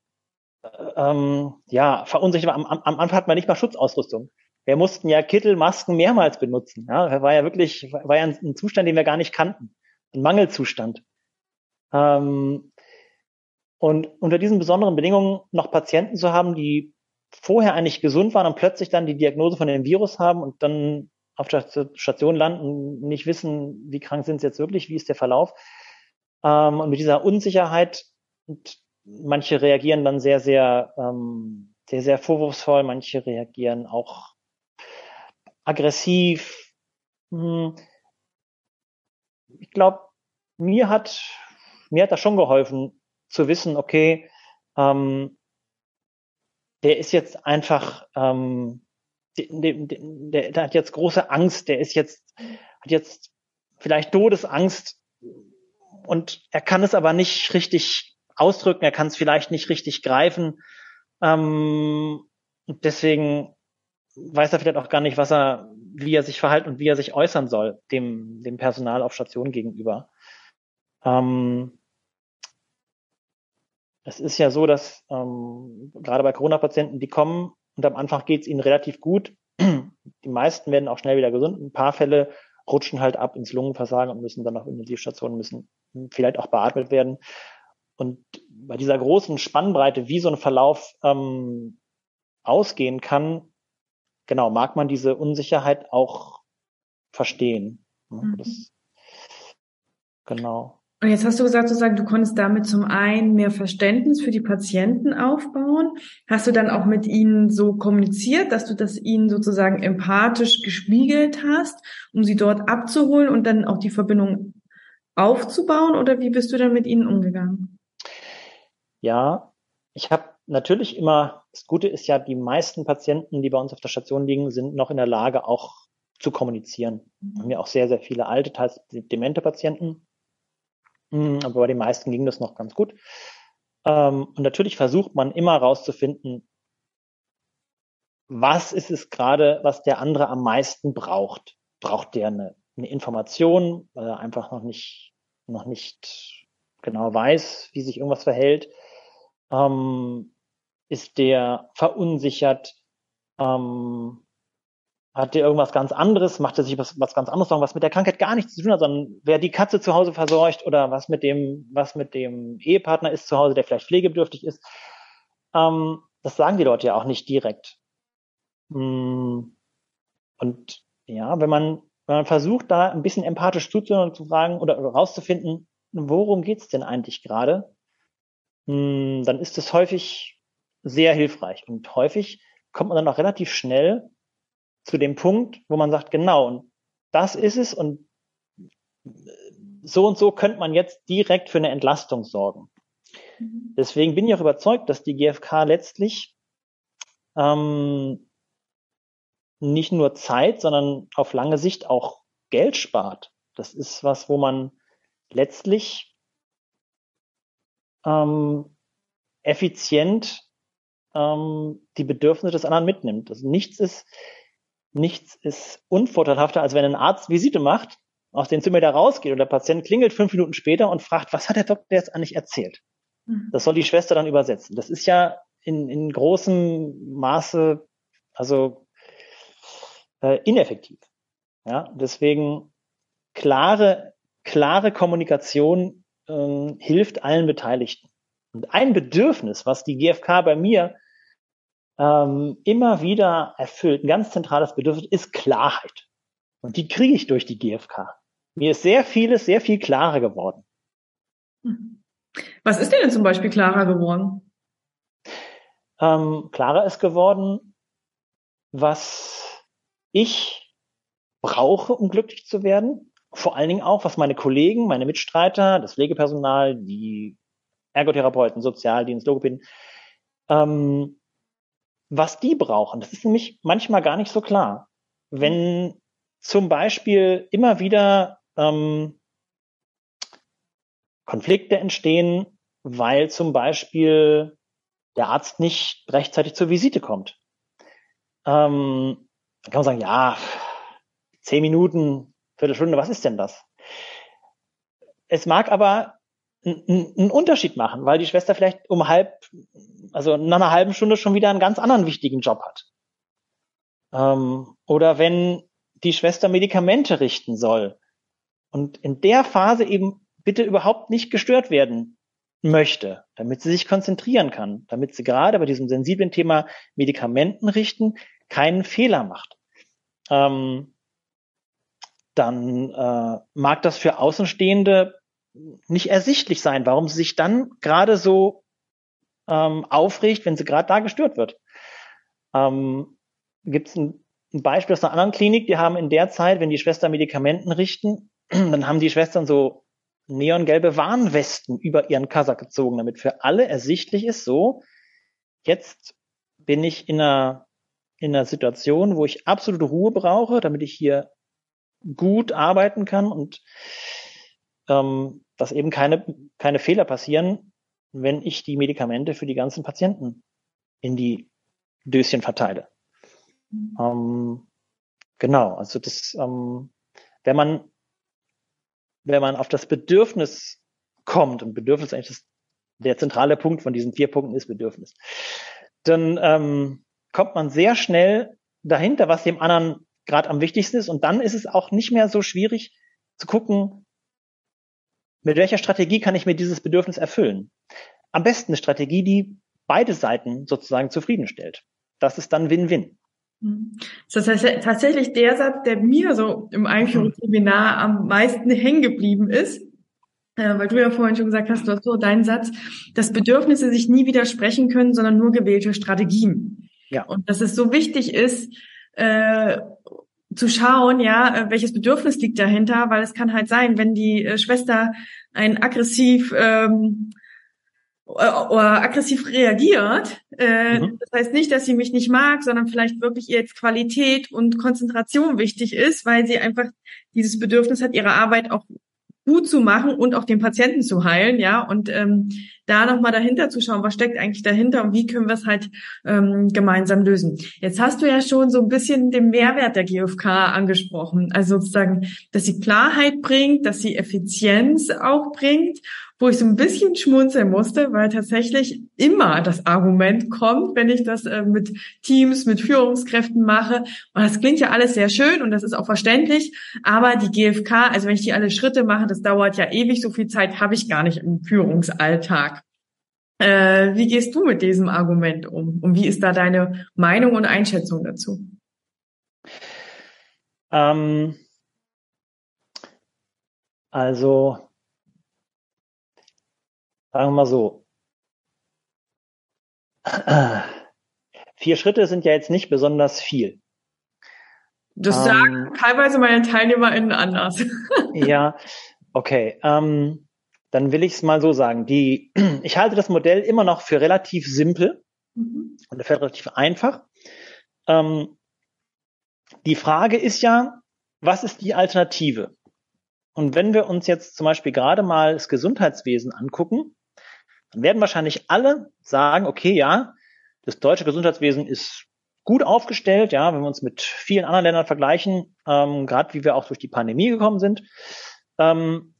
ähm, ja, verunsichert war. Am, am Anfang hat man nicht mal Schutzausrüstung. Wir mussten ja Kittel, Masken mehrmals benutzen. Ja, war ja wirklich, war ja ein, Zustand, den wir gar nicht kannten. Ein Mangelzustand. Ähm, und unter diesen besonderen Bedingungen noch Patienten zu haben, die vorher eigentlich gesund waren und plötzlich dann die Diagnose von dem Virus haben und dann auf der Station landen, nicht wissen, wie krank sind sie jetzt wirklich, wie ist der Verlauf. Ähm, und mit dieser Unsicherheit und manche reagieren dann sehr, sehr, ähm, sehr, sehr vorwurfsvoll, manche reagieren auch aggressiv. Hm. Ich glaube, mir hat, mir hat das schon geholfen, zu wissen, okay, ähm, der ist jetzt einfach, ähm, der, der, der hat jetzt große Angst, der ist jetzt, hat jetzt vielleicht Todesangst und er kann es aber nicht richtig ausdrücken, er kann es vielleicht nicht richtig greifen. Ähm, deswegen weiß er vielleicht auch gar nicht, was er, wie er sich verhalten und wie er sich äußern soll, dem, dem Personal auf Station gegenüber. Ähm, es ist ja so, dass ähm, gerade bei Corona-Patienten, die kommen und am Anfang geht es ihnen relativ gut. Die meisten werden auch schnell wieder gesund. Ein paar Fälle rutschen halt ab ins Lungenversagen und müssen dann auf Intensivstationen, müssen vielleicht auch beatmet werden. Und bei dieser großen Spannbreite, wie so ein Verlauf ähm, ausgehen kann, genau, mag man diese Unsicherheit auch verstehen. Mhm. Das, genau. Und jetzt hast du gesagt, sozusagen, du konntest damit zum einen mehr Verständnis für die Patienten aufbauen. Hast du dann auch mit ihnen so kommuniziert, dass du das ihnen sozusagen empathisch gespiegelt hast, um sie dort abzuholen und dann auch die Verbindung aufzubauen? Oder wie bist du dann mit ihnen umgegangen? Ja, ich habe natürlich immer, das Gute ist ja, die meisten Patienten, die bei uns auf der Station liegen, sind noch in der Lage, auch zu kommunizieren. Wir haben ja auch sehr, sehr viele alte, teils demente Patienten. Hm, aber bei den meisten ging das noch ganz gut. Ähm, und natürlich versucht man immer rauszufinden, was ist es gerade, was der andere am meisten braucht? Braucht der eine, eine Information, weil er einfach noch nicht, noch nicht genau weiß, wie sich irgendwas verhält? Ähm, ist der verunsichert? Ähm, hat der irgendwas ganz anderes? Macht er sich was, was ganz anderes, was mit der Krankheit gar nichts zu tun hat, sondern wer die Katze zu Hause versorgt oder was mit dem, was mit dem Ehepartner ist zu Hause, der vielleicht pflegebedürftig ist? Ähm, das sagen die Leute ja auch nicht direkt. Mm, und ja, wenn man, wenn man versucht, da ein bisschen empathisch zuzuhören und zu fragen oder, rauszufinden, worum geht's denn eigentlich gerade? Hm, dann ist es häufig sehr hilfreich. Und häufig kommt man dann auch relativ schnell zu dem Punkt, wo man sagt, genau, und das ist es und so und so könnte man jetzt direkt für eine Entlastung sorgen. Mhm. Deswegen bin ich auch überzeugt, dass die GfK letztlich ähm, nicht nur Zeit, sondern auf lange Sicht auch Geld spart. Das ist was, wo man letztlich ähm, effizient ähm, die Bedürfnisse des anderen mitnimmt. Also nichts ist, nichts ist unvorteilhafter, als wenn ein Arzt Visite macht, aus dem Zimmer da rausgeht und der Patient klingelt fünf Minuten später und fragt, was hat der Doktor jetzt eigentlich erzählt? Mhm. Das soll die Schwester dann übersetzen. Das ist ja in, in großem Maße, also äh, ineffektiv. Ja, deswegen klare, klare Kommunikation ähm, hilft allen Beteiligten. Und ein Bedürfnis, was die GfK bei mir ähm, immer wieder erfüllt, ein ganz zentrales Bedürfnis ist Klarheit. Und die kriege ich durch die GfK. Mir ist sehr vieles sehr viel klarer geworden. Was ist denn zum Beispiel klarer geworden? Ähm, klarer ist geworden, was ich brauche, um glücklich zu werden. Vor allen Dingen auch, was meine Kollegen, meine Mitstreiter, das Pflegepersonal, die Ergotherapeuten, Sozialdienst, Logopäden, ähm, was die brauchen. Das ist nämlich manchmal gar nicht so klar. Wenn zum Beispiel immer wieder ähm, Konflikte entstehen, weil zum Beispiel der Arzt nicht rechtzeitig zur Visite kommt. Ähm, dann kann man sagen, ja, zehn Minuten, Viertelstunde, was ist denn das? Es mag aber einen Unterschied machen, weil die Schwester vielleicht um halb, also nach einer halben Stunde schon wieder einen ganz anderen wichtigen Job hat. Ähm, oder wenn die Schwester Medikamente richten soll und in der Phase eben bitte überhaupt nicht gestört werden möchte, damit sie sich konzentrieren kann, damit sie gerade bei diesem sensiblen Thema Medikamenten richten keinen Fehler macht. Ähm, dann äh, mag das für Außenstehende nicht ersichtlich sein, warum sie sich dann gerade so ähm, aufregt, wenn sie gerade da gestört wird. Ähm, Gibt es ein, ein, Beispiel aus einer anderen Klinik, die haben in der Zeit, wenn die Schwestern Medikamenten richten, *clears throat* dann haben die Schwestern so neongelbe Warnwesten über ihren Kasach gezogen, damit für alle ersichtlich ist, so, jetzt bin ich in einer, in einer Situation, wo ich absolute Ruhe brauche, damit ich hier gut arbeiten kann und ähm, dass eben keine, keine Fehler passieren, wenn ich die Medikamente für die ganzen Patienten in die Döschen verteile. Mhm. Ähm, genau, also das, ähm, wenn man, wenn man auf das Bedürfnis kommt, und Bedürfnis ist eigentlich das, der zentrale Punkt von diesen vier Punkten ist Bedürfnis, dann ähm, kommt man sehr schnell dahinter, was dem anderen gerade am wichtigsten ist. Und dann ist es auch nicht mehr so schwierig zu gucken, mit welcher Strategie kann ich mir dieses Bedürfnis erfüllen? Am besten eine Strategie, die beide Seiten sozusagen zufriedenstellt. Das ist dann Win-Win. Mhm. Das ist tatsächlich der Satz, der mir so im Einführungsseminar am meisten hängen geblieben ist. Äh, weil du ja vorhin schon gesagt hast, du hast so deinen Satz, dass Bedürfnisse sich nie widersprechen können, sondern nur gewählte Strategien. Ja. Und dass es so wichtig ist, äh, zu schauen, ja, äh, welches Bedürfnis liegt dahinter, weil es kann halt sein, wenn die äh, Schwester ein aggressiv ähm, oder aggressiv reagiert. Äh, mhm. Das heißt nicht, dass sie mich nicht mag, sondern vielleicht wirklich ihr jetzt Qualität und Konzentration wichtig ist, weil sie einfach dieses Bedürfnis hat, ihre Arbeit auch gut zu machen und auch den Patienten zu heilen, ja, und ähm, da nochmal dahinter zu schauen, was steckt eigentlich dahinter und wie können wir es halt ähm, gemeinsam lösen. Jetzt hast du ja schon so ein bisschen den Mehrwert der GfK angesprochen, also sozusagen, dass sie Klarheit bringt, dass sie Effizienz auch bringt wo ich so ein bisschen schmunzeln musste, weil tatsächlich immer das Argument kommt, wenn ich das äh, mit Teams, mit Führungskräften mache. Und das klingt ja alles sehr schön und das ist auch verständlich, aber die GfK, also wenn ich die alle Schritte mache, das dauert ja ewig, so viel Zeit habe ich gar nicht im Führungsalltag. Äh, wie gehst du mit diesem Argument um? Und wie ist da deine Meinung und Einschätzung dazu? Ähm, also Sagen wir mal so. *clears throat* Vier Schritte sind ja jetzt nicht besonders viel. Das ähm, sagen teilweise meine TeilnehmerInnen anders. *laughs* ja, okay. Ähm, dann will ich es mal so sagen. Die, *clears throat* ich halte das Modell immer noch für relativ simpel mhm. und relativ einfach. Ähm, die Frage ist ja, was ist die Alternative? Und wenn wir uns jetzt zum Beispiel gerade mal das Gesundheitswesen angucken, dann werden wahrscheinlich alle sagen, okay, ja, das deutsche Gesundheitswesen ist gut aufgestellt, ja, wenn wir uns mit vielen anderen Ländern vergleichen, ähm, gerade wie wir auch durch die Pandemie gekommen sind, ähm,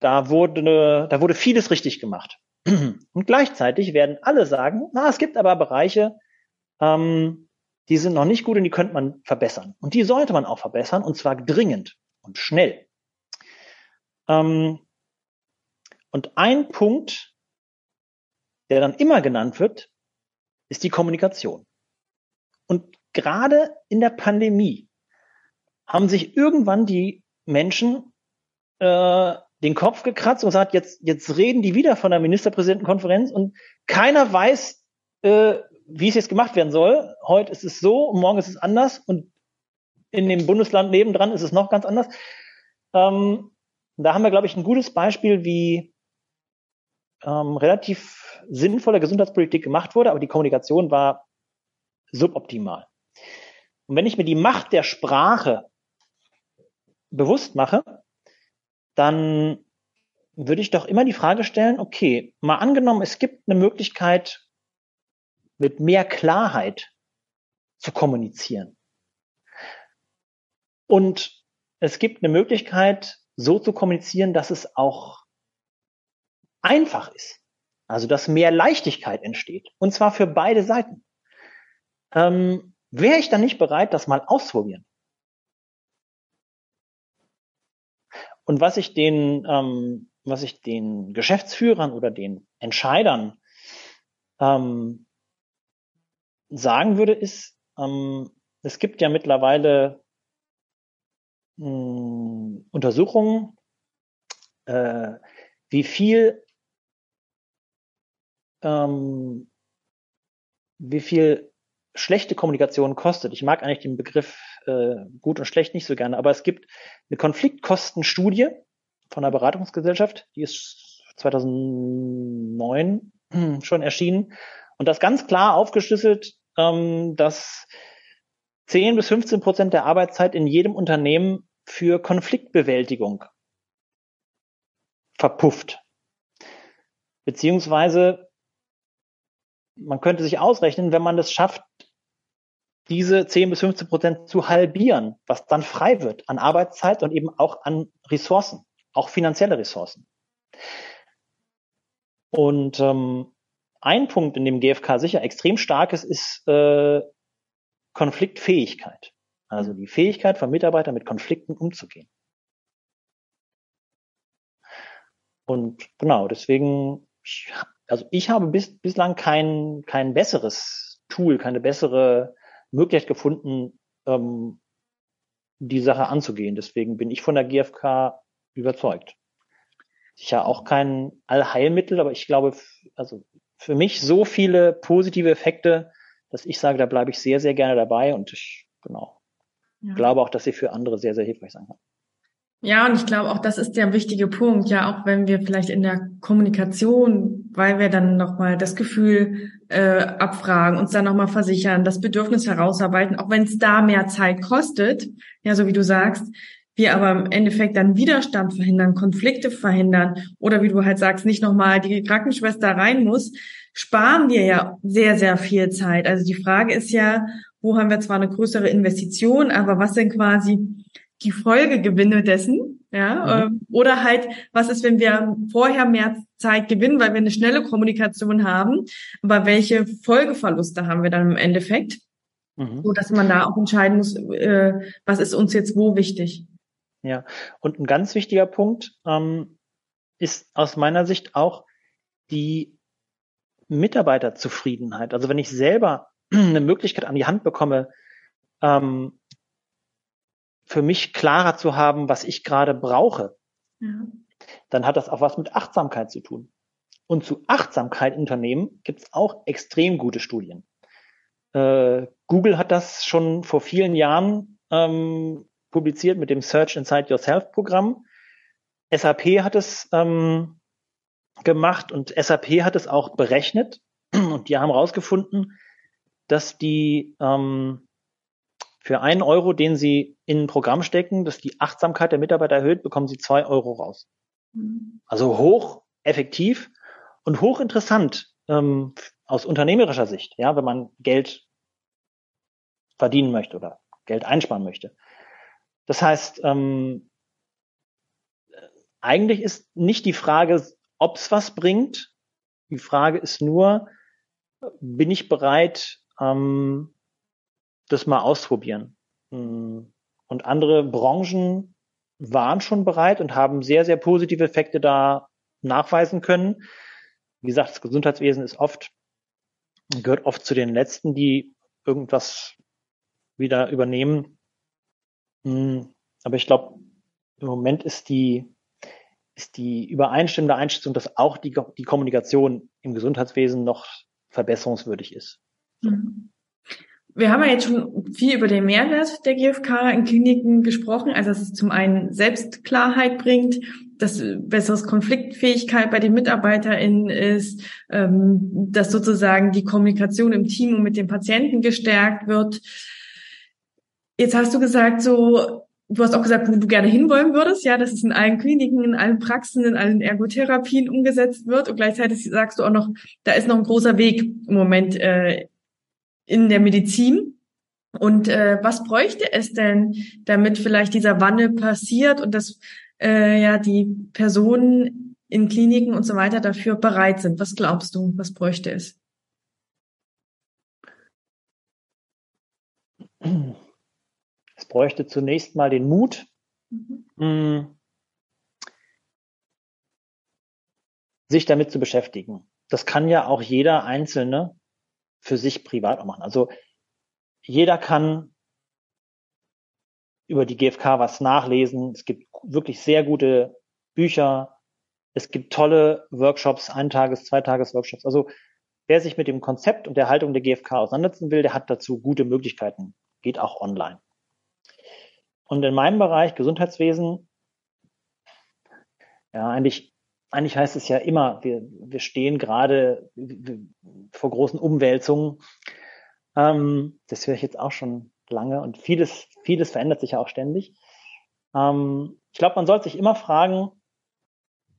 da wurde, da wurde vieles richtig gemacht. *clears throat* Und gleichzeitig werden alle sagen, na, es gibt aber Bereiche, ähm, die sind noch nicht gut und die könnte man verbessern. Und die sollte man auch verbessern, und zwar dringend und schnell. Ähm, und ein Punkt, der dann immer genannt wird, ist die Kommunikation. Und gerade in der Pandemie haben sich irgendwann die Menschen äh, den Kopf gekratzt und gesagt, jetzt, jetzt reden die wieder von der Ministerpräsidentenkonferenz und keiner weiß, äh, wie es jetzt gemacht werden soll. Heute ist es so, morgen ist es anders und in dem Bundesland nebendran ist es noch ganz anders. Ähm, da haben wir, glaube ich, ein gutes Beispiel, wie ähm, relativ sinnvolle Gesundheitspolitik gemacht wurde, aber die Kommunikation war suboptimal. Und wenn ich mir die Macht der Sprache bewusst mache, dann würde ich doch immer die Frage stellen, okay, mal angenommen, es gibt eine Möglichkeit, mit mehr Klarheit zu kommunizieren. Und es gibt eine Möglichkeit, so zu kommunizieren, dass es auch einfach ist. Also, dass mehr Leichtigkeit entsteht. Und zwar für beide Seiten. Ähm, Wäre ich dann nicht bereit, das mal auszuprobieren? Und was ich den, ähm, was ich den Geschäftsführern oder den Entscheidern ähm, sagen würde, ist, ähm, es gibt ja mittlerweile mh, hm, Untersuchungen, äh, wie viel ähm, wie viel schlechte Kommunikation kostet. Ich mag eigentlich den Begriff äh, gut und schlecht nicht so gerne, aber es gibt eine Konfliktkostenstudie von einer Beratungsgesellschaft, die ist 2009 *clears throat* schon erschienen und das ganz klar aufgeschlüsselt, ähm, dass 10 bis 15 Prozent der Arbeitszeit in jedem Unternehmen für Konfliktbewältigung verpufft. Beziehungsweise man könnte sich ausrechnen, wenn man es schafft, diese 10 bis 15 Prozent zu halbieren, was dann frei wird an Arbeitszeit und eben auch an Ressourcen, auch finanzielle Ressourcen. Und ähm, ein Punkt, in dem GfK sicher extrem stark ist, ist äh, Konfliktfähigkeit. Also die Fähigkeit von Mitarbeitern mit Konflikten umzugehen. Und genau, deswegen, also ich habe bis, bislang kein, kein besseres Tool, keine bessere Möglichkeit gefunden, ähm, die Sache anzugehen. Deswegen bin ich von der GfK überzeugt. Sicher auch kein Allheilmittel, aber ich glaube, also für mich so viele positive Effekte, dass ich sage, da bleibe ich sehr, sehr gerne dabei und ich, genau, ja. glaube auch, dass sie für andere sehr, sehr hilfreich sein kann. Ja, und ich glaube auch, das ist der wichtige Punkt, ja, auch wenn wir vielleicht in der Kommunikation, weil wir dann nochmal das Gefühl äh, abfragen, uns dann nochmal versichern, das Bedürfnis herausarbeiten, auch wenn es da mehr Zeit kostet, ja, so wie du sagst, wir aber im Endeffekt dann Widerstand verhindern, Konflikte verhindern oder wie du halt sagst, nicht nochmal die Krankenschwester rein muss, sparen wir ja sehr, sehr viel Zeit. Also die Frage ist ja, wo haben wir zwar eine größere Investition, aber was sind quasi die Folgegewinne dessen? Ja, mhm. Ähm, oder halt, was ist, wenn wir vorher mehr Zeit gewinnen, weil wir eine schnelle Kommunikation haben, aber welche Folgeverluste haben wir dann im Endeffekt? Mhm. So dass man da auch entscheiden muss, äh, was ist uns jetzt wo wichtig. Ja, und ein ganz wichtiger Punkt ähm, ist aus meiner Sicht auch die Mitarbeiterzufriedenheit. Also wenn ich selber *clears throat* eine Möglichkeit an die Hand bekomme, ähm, für mich klarer zu haben, was ich gerade brauche, ja. dann hat das auch was mit Achtsamkeit zu tun. Und zu Achtsamkeit in Unternehmen gibt es auch extrem gute Studien. Äh, Google hat das schon vor vielen Jahren ähm, publiziert mit dem Search Inside Yourself Programm. SAP hat es ähm, gemacht und SAP hat es auch berechnet und die haben herausgefunden, dass die ähm, für einen Euro, den sie in ein Programm stecken, dass die Achtsamkeit der Mitarbeiter erhöht, bekommen sie zwei Euro raus. Also hoch effektiv und hoch interessant ähm, aus unternehmerischer Sicht, ja, wenn man Geld verdienen möchte oder Geld einsparen möchte. Das heißt, ähm, eigentlich ist nicht die Frage, ob es was bringt. Die Frage ist nur, bin ich bereit, ähm, das mal ausprobieren? Hm. Und andere Branchen waren schon bereit und haben sehr, sehr positive Effekte da nachweisen können. Wie gesagt, das Gesundheitswesen ist oft gehört oft zu den letzten, die irgendwas wieder übernehmen. Hm, aber ich glaube, im Moment ist die, ist die übereinstimmende Einschätzung, dass auch die, die Kommunikation im Gesundheitswesen noch verbesserungswürdig ist. Mhm. Wir haben ja jetzt schon viel über den Mehrwert der GfK in Kliniken gesprochen, also dass es zum einen Selbstklarheit bringt, dass besseres Konfliktfähigkeit bei den MitarbeiterInnen ist, ähm, dass sozusagen die Kommunikation im Team und mit den Patienten gestärkt wird. Jetzt hast du gesagt, so, du hast auch gesagt, wo du gerne hinwollen würdest, ja, dass es in allen Kliniken, in allen Praxen, in allen Ergotherapien umgesetzt wird. Und gleichzeitig sagst du auch noch, da ist noch ein großer Weg im Moment äh, in der Medizin. Und äh, was bräuchte es denn, damit vielleicht dieser Wandel passiert und dass äh, ja die Personen in Kliniken und so weiter dafür bereit sind? Was glaubst du, was bräuchte es? Es bräuchte zunächst mal den Mut, mhm. sich damit zu beschäftigen. Das kann ja auch jeder Einzelne für sich privat auch machen. Also jeder kann über die GfK was nachlesen. Es gibt wirklich sehr gute Bücher. Es gibt tolle Workshops, Eintages-, Zweitages-Workshops. Also wer sich mit dem Konzept und der Haltung der GfK auseinandersetzen will, der hat dazu gute Möglichkeiten. Geht auch online. Und in meinem Bereich Gesundheitswesen, ja, eigentlich eigentlich heißt es ja immer, wir, wir stehen gerade vor großen Umwälzungen. Ähm, das höre ich jetzt auch schon lange und vieles, vieles verändert sich ja auch ständig. Ähm, ich glaube, man sollte sich immer fragen,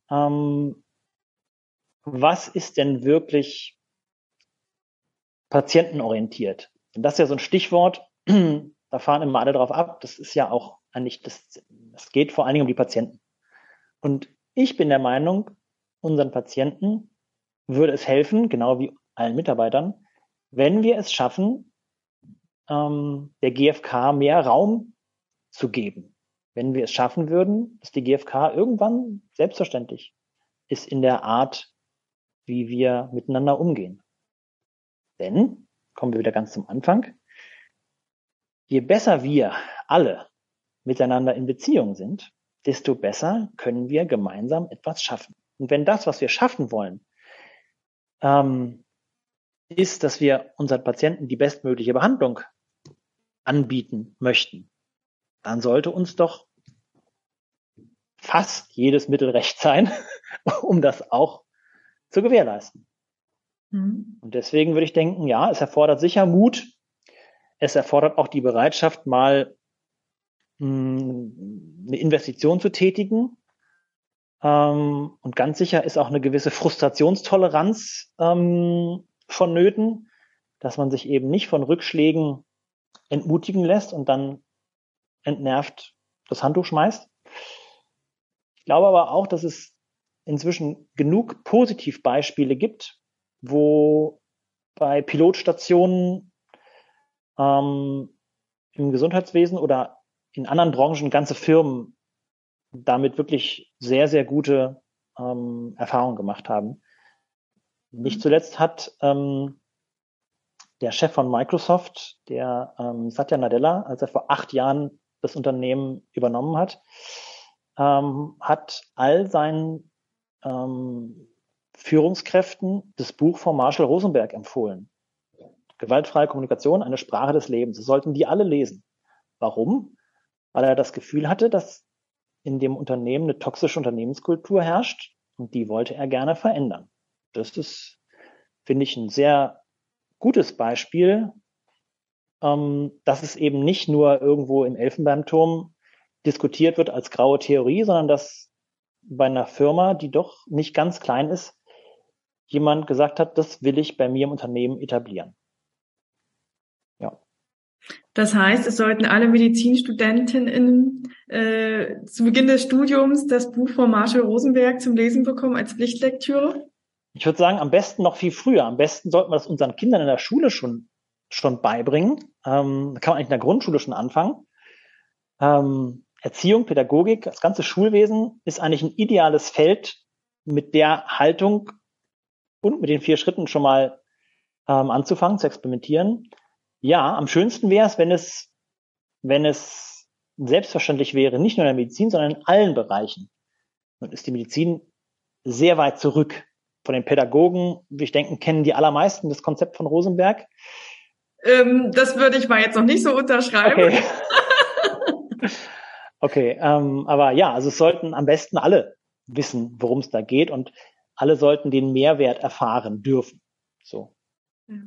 ähm, was ist denn wirklich patientenorientiert? Und das ist ja so ein Stichwort, *clears throat* da fahren immer alle drauf ab. Das ist ja auch eigentlich, das, das geht vor allen Dingen um die Patienten. Und ich bin der Meinung, unseren Patienten würde es helfen, genau wie allen Mitarbeitern, wenn wir es schaffen, ähm, der GfK mehr Raum zu geben. Wenn wir es schaffen würden, dass die GfK irgendwann selbstverständlich ist in der Art, wie wir miteinander umgehen. Denn, kommen wir wieder ganz zum Anfang, je besser wir alle miteinander in Beziehung sind, desto besser können wir gemeinsam etwas schaffen. Und wenn das, was wir schaffen wollen, ähm, ist, dass wir unseren Patienten die bestmögliche Behandlung anbieten möchten, dann sollte uns doch fast jedes Mittel recht sein, *laughs* um das auch zu gewährleisten. Mhm. Und deswegen würde ich denken, ja, es erfordert sicher Mut. Es erfordert auch die Bereitschaft, mal eine Investition zu tätigen. Ähm, und ganz sicher ist auch eine gewisse Frustrationstoleranz ähm, vonnöten, dass man sich eben nicht von Rückschlägen entmutigen lässt und dann entnervt das Handtuch schmeißt. Ich glaube aber auch, dass es inzwischen genug Positivbeispiele gibt, wo bei Pilotstationen ähm, im Gesundheitswesen oder in anderen Branchen ganze Firmen damit wirklich sehr, sehr gute ähm, Erfahrungen gemacht haben. Nicht mhm. zuletzt hat ähm, der Chef von Microsoft, der ähm, Satya Nadella, als er vor acht Jahren das Unternehmen übernommen hat, ähm, hat all seinen ähm, Führungskräften das Buch von Marshall Rosenberg empfohlen. Gewaltfreie Kommunikation, eine Sprache des Lebens. Das sollten die alle lesen. Warum? Weil er das Gefühl hatte, dass in dem Unternehmen eine toxische Unternehmenskultur herrscht und die wollte er gerne verändern. Das ist, finde ich, ein sehr gutes Beispiel, ähm, dass es eben nicht nur irgendwo im Elfenbeinturm diskutiert wird als graue Theorie, sondern dass bei einer Firma, die doch nicht ganz klein ist, jemand gesagt hat, das will ich bei mir im Unternehmen etablieren. Das heißt, es sollten alle Medizinstudentinnen äh, zu Beginn des Studiums das Buch von Marshall Rosenberg zum Lesen bekommen als Pflichtlektüre? Ich würde sagen, am besten noch viel früher. Am besten sollten wir das unseren Kindern in der Schule schon, schon beibringen. Ähm, da kann man eigentlich in der Grundschule schon anfangen. Ähm, Erziehung, Pädagogik, das ganze Schulwesen ist eigentlich ein ideales Feld, mit der Haltung und mit den vier Schritten schon mal ähm, anzufangen, zu experimentieren. Ja, am schönsten wäre es, wenn es, wenn es selbstverständlich wäre, nicht nur in der Medizin, sondern in allen Bereichen. Und ist die Medizin sehr weit zurück. Von den Pädagogen, ich denke, kennen die allermeisten das Konzept von Rosenberg. Ähm, das würde ich mal jetzt noch nicht so unterschreiben. Okay, *laughs* *laughs* okay ähm, aber ja, also es sollten am besten alle wissen, worum es da geht und alle sollten den Mehrwert erfahren dürfen. So. Ja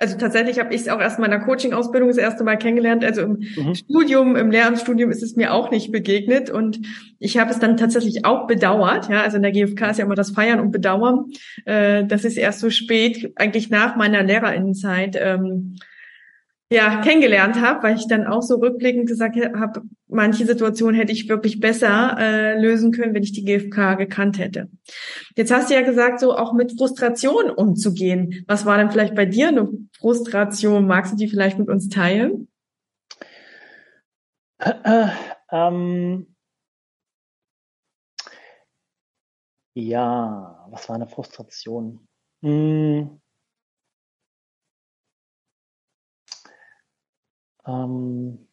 also tatsächlich habe ich es auch erst in meiner Coaching-Ausbildung das erste Mal kennengelernt. Also im mhm. Studium, im Lehramtsstudium ist es mir auch nicht begegnet und ich habe es dann tatsächlich auch bedauert. Ja, also in der GfK ist ja immer das Feiern und Bedauern, äh, dass ich erst so spät, eigentlich nach meiner Lehrerinnenzeit, ähm, ja, kennengelernt habe, weil ich dann auch so rückblickend gesagt habe, manche Situationen hätte ich wirklich besser äh, lösen können, wenn ich die GfK gekannt hätte. Jetzt hast du ja gesagt, so auch mit Frustration umzugehen. Was war denn vielleicht bei dir eine Frustration? Magst du die vielleicht mit uns teilen? Äh, ähm, ja, was war eine Frustration? Hm. Ähm,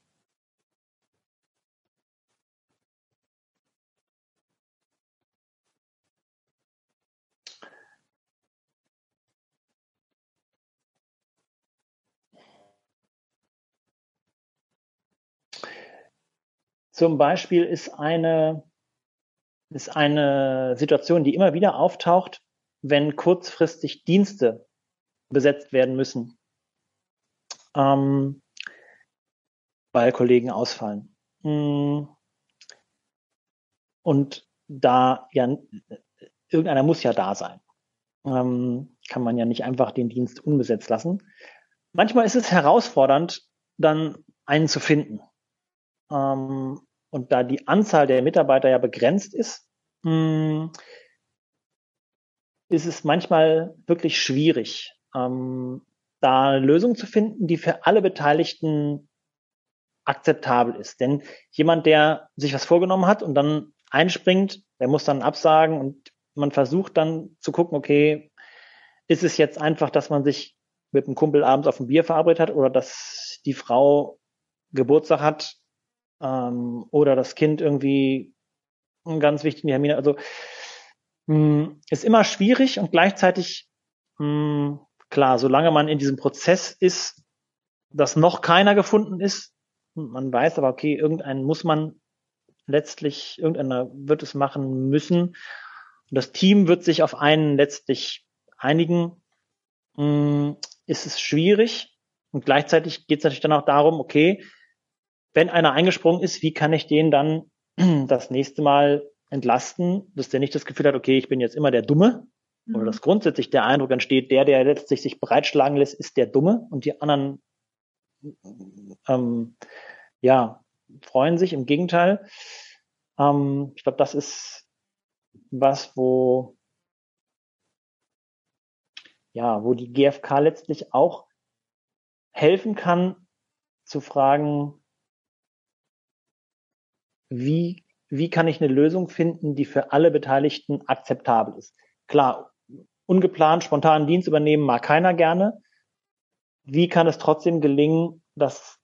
Zum Beispiel ist eine, ist eine Situation, die immer wieder auftaucht, wenn kurzfristig Dienste besetzt werden müssen. Ähm, weil Kollegen ausfallen. Hm. Und da ja, irgendeiner muss ja da sein. Ähm, kann man ja nicht einfach den Dienst unbesetzt lassen. Manchmal ist es herausfordernd, dann einen zu finden. Ähm, und da die Anzahl der Mitarbeiter ja begrenzt ist, hm, ist es manchmal wirklich schwierig, ähm, da eine Lösung zu finden, die für alle Beteiligten akzeptabel ist. Denn jemand, der sich was vorgenommen hat und dann einspringt, der muss dann absagen und man versucht dann zu gucken, okay, ist es jetzt einfach, dass man sich mit einem Kumpel abends auf ein Bier verabredet hat oder dass die Frau Geburtstag hat ähm, oder das Kind irgendwie einen ganz wichtigen Termin. Also mh, hm, ist immer schwierig und gleichzeitig mh, hm, klar, solange man in diesem Prozess ist, dass noch keiner gefunden ist, man weiß aber, okay, irgendeinen muss man letztlich, irgendeiner wird es machen müssen. Und das Team wird sich auf einen letztlich einigen. Mh, hm, ist es schwierig. Und gleichzeitig geht es natürlich dann auch darum, okay, wenn einer eingesprungen ist, wie kann ich den dann *clears throat* das nächste Mal entlasten, dass der nicht das Gefühl hat, okay, ich bin jetzt immer der Dumme, mhm. oder dass grundsätzlich der Eindruck entsteht, der, der letztlich sich breitschlagen lässt, ist der Dumme und die anderen ähm, ja, freuen sich. Im Gegenteil. Ähm, ich glaube, das ist was, wo ja, wo die GfK letztlich auch helfen kann, zu fragen, wie, wie kann ich eine Lösung finden, die für alle Beteiligten akzeptabel ist. Klar, ungeplant, spontanen Dienst übernehmen mag keiner gerne. Wie kann es trotzdem gelingen, dass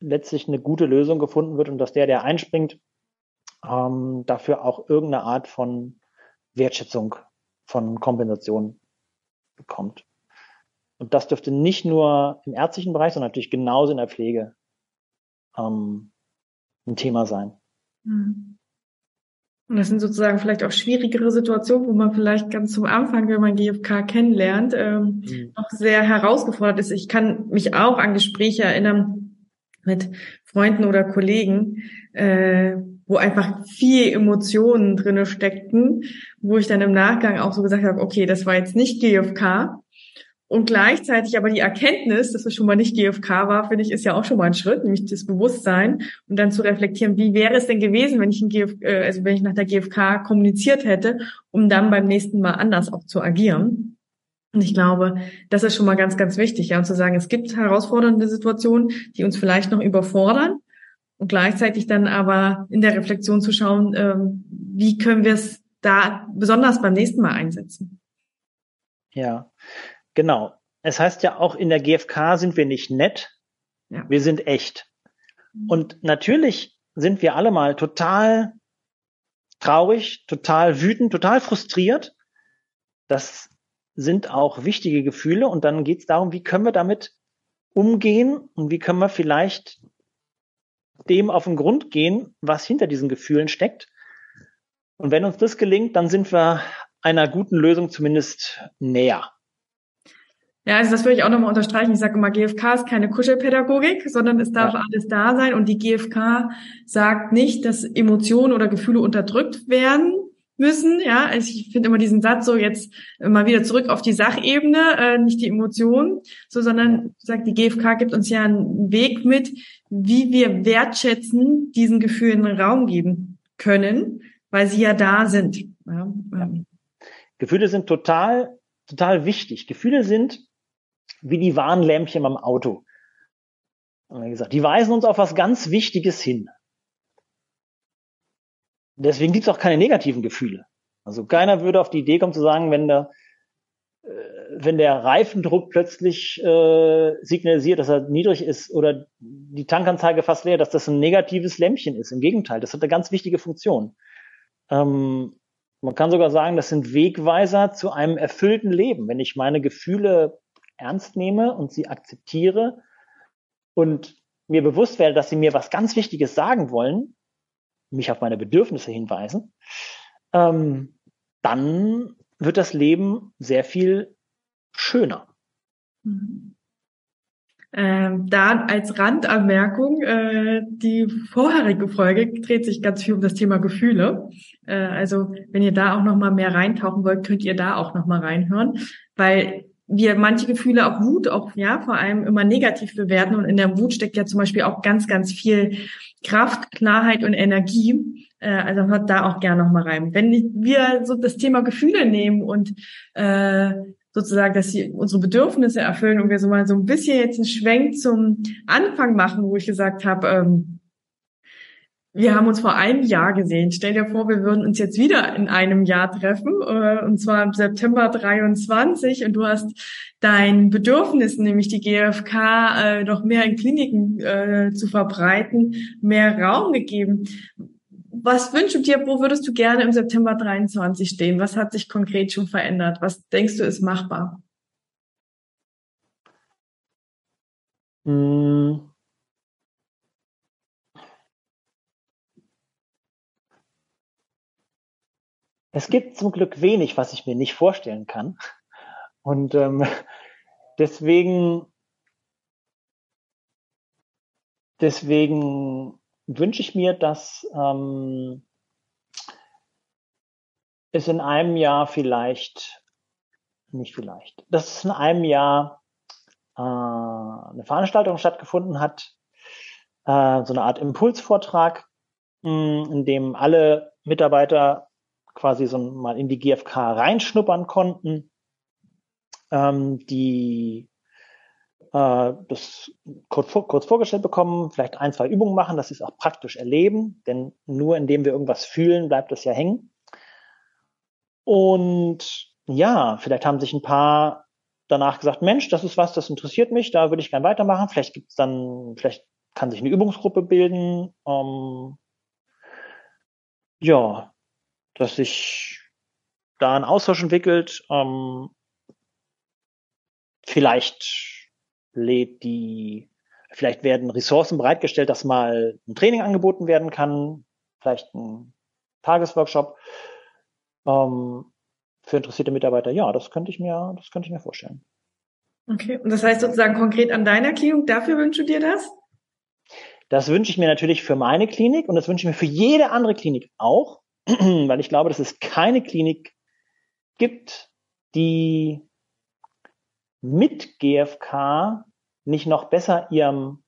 letztlich eine gute Lösung gefunden wird und dass der, der einspringt, ähm, dafür auch irgendeine Art von Wertschätzung, von Kompensation bekommt. Und das dürfte nicht nur im ärztlichen Bereich, sondern natürlich genauso in der Pflege ähm, ein Thema sein. Mhm. Und das sind sozusagen vielleicht auch schwierigere Situationen, wo man vielleicht ganz zum Anfang, wenn man GFK kennenlernt, ähm, mhm. noch sehr herausgefordert ist. Ich kann mich auch an Gespräche erinnern mit Freunden oder Kollegen, äh, wo einfach viel Emotionen drinne steckten, wo ich dann im Nachgang auch so gesagt habe, okay, das war jetzt nicht GFK, und gleichzeitig aber die Erkenntnis, dass es schon mal nicht GFK war, finde ich, ist ja auch schon mal ein Schritt, nämlich das Bewusstsein und dann zu reflektieren, wie wäre es denn gewesen, wenn ich ein GF, äh, also wenn ich nach der GFK kommuniziert hätte, um dann beim nächsten Mal anders auch zu agieren. Und ich glaube, das ist schon mal ganz, ganz wichtig, ja, und zu sagen, es gibt herausfordernde Situationen, die uns vielleicht noch überfordern und gleichzeitig dann aber in der Reflexion zu schauen, ähm, wie können wir es da besonders beim nächsten Mal einsetzen. Ja, Genau. es heißt ja auch in der GfK sind wir nicht nett, ja. wir sind echt. Mhm. Und natürlich sind wir alle mal total traurig, total wütend, total frustriert. Das sind auch wichtige Gefühle und dann geht es darum, wie können wir damit umgehen und wie können wir vielleicht dem auf den Grund gehen, was hinter diesen Gefühlen steckt. Und wenn uns das gelingt, dann sind wir einer guten Lösung zumindest näher. Ja, also das würde ich auch nochmal unterstreichen. Ich sage immer, GFK ist keine Kuschelpädagogik, sondern es darf ja. alles da sein. Und die GFK sagt nicht, dass Emotionen oder Gefühle unterdrückt werden müssen. Ja, also ich finde immer diesen Satz so jetzt mal wieder zurück auf die Sachebene, äh, nicht die Emotionen, so, sondern sagt die GfK gibt uns ja einen Weg mit, wie wir wertschätzen diesen Gefühlen Raum geben können, weil sie ja da sind. Ja, ähm. Gefühle sind total, total wichtig. Gefühle sind wie die Warnlämpchen am Auto. Haben wir gesagt. Die weisen uns auf was ganz Wichtiges hin. Deswegen gibt es auch keine negativen Gefühle. Also keiner würde auf die Idee kommen zu sagen, wenn der, äh, wenn der Reifendruck plötzlich äh, signalisiert, dass er niedrig ist oder die Tankanzeige fast leer, dass das ein negatives Lämpchen ist. Im Gegenteil, das hat eine ganz wichtige Funktion. Ähm, man kann sogar sagen, das sind Wegweiser zu einem erfüllten Leben. Wenn ich meine Gefühle ernst nehme und sie akzeptiere und mir bewusst werde, dass sie mir was ganz Wichtiges sagen wollen, mich auf meine Bedürfnisse hinweisen, ähm, dann wird das Leben sehr viel schöner. Mhm. Ähm, da als Randanmerkung, äh, die vorherige Folge dreht sich ganz viel um das Thema Gefühle. Äh, also wenn ihr da auch noch mal mehr reintauchen wollt, könnt ihr da auch noch mal reinhören, weil wir manche Gefühle auch Wut auch ja vor allem immer negativ bewerten und in der Wut steckt ja zum Beispiel auch ganz ganz viel Kraft, Klarheit und Energie. Äh, also hört da auch gerne noch mal rein. Wenn wir so das Thema Gefühle nehmen und äh, sozusagen, dass sie unsere Bedürfnisse erfüllen und wir so mal so ein bisschen jetzt einen Schwenk zum Anfang machen, wo ich gesagt habe, ähm, wir haben uns vor einem Jahr gesehen. Stell dir vor, wir würden uns jetzt wieder in einem Jahr treffen, äh, und zwar im September 23, und du hast dein Bedürfnis, nämlich die GfK, äh, noch mehr in Kliniken äh, zu verbreiten, mehr Raum gegeben. Was wünschst du dir, wo würdest du gerne im September 23 stehen? Was hat sich konkret schon verändert? Was denkst du ist machbar? Hm. Es gibt zum Glück wenig, was ich mir nicht vorstellen kann. Und ähm, deswegen, deswegen wünsche ich mir, dass ähm, es in einem Jahr vielleicht, nicht vielleicht, dass es in einem Jahr äh, eine Veranstaltung stattgefunden hat, äh, so eine Art Impulsvortrag, mh, hm, in dem alle Mitarbeiter quasi so mal in die GfK reinschnuppern konnten, ähm, die äh, das kurz, kurz vorgestellt bekommen, vielleicht ein, zwei Übungen machen, dass sie es auch praktisch erleben, denn nur indem wir irgendwas fühlen, bleibt es ja hängen. Und ja, vielleicht haben sich ein paar danach gesagt, Mensch, das ist was, das interessiert mich, da würde ich gern weitermachen. Vielleicht gibt es dann, vielleicht kann sich eine Übungsgruppe bilden. Ähm, ja, dass sich da ein Austausch entwickelt. Ähm, vielleicht lädt die, vielleicht werden Ressourcen bereitgestellt, dass mal ein Training angeboten werden kann, vielleicht ein Tagesworkshop ähm, für interessierte Mitarbeiter. Ja, das könnte ich mir, das könnte ich mir vorstellen. Okay, und das heißt sozusagen konkret an deiner Klinik, dafür wünschst du dir das? Das wünsche ich mir natürlich für meine Klinik und das wünsche ich mir für jede andere Klinik auch, *clears throat* weil ich glaube, dass es keine Klinik gibt, die mit GfK nicht noch besser ihrem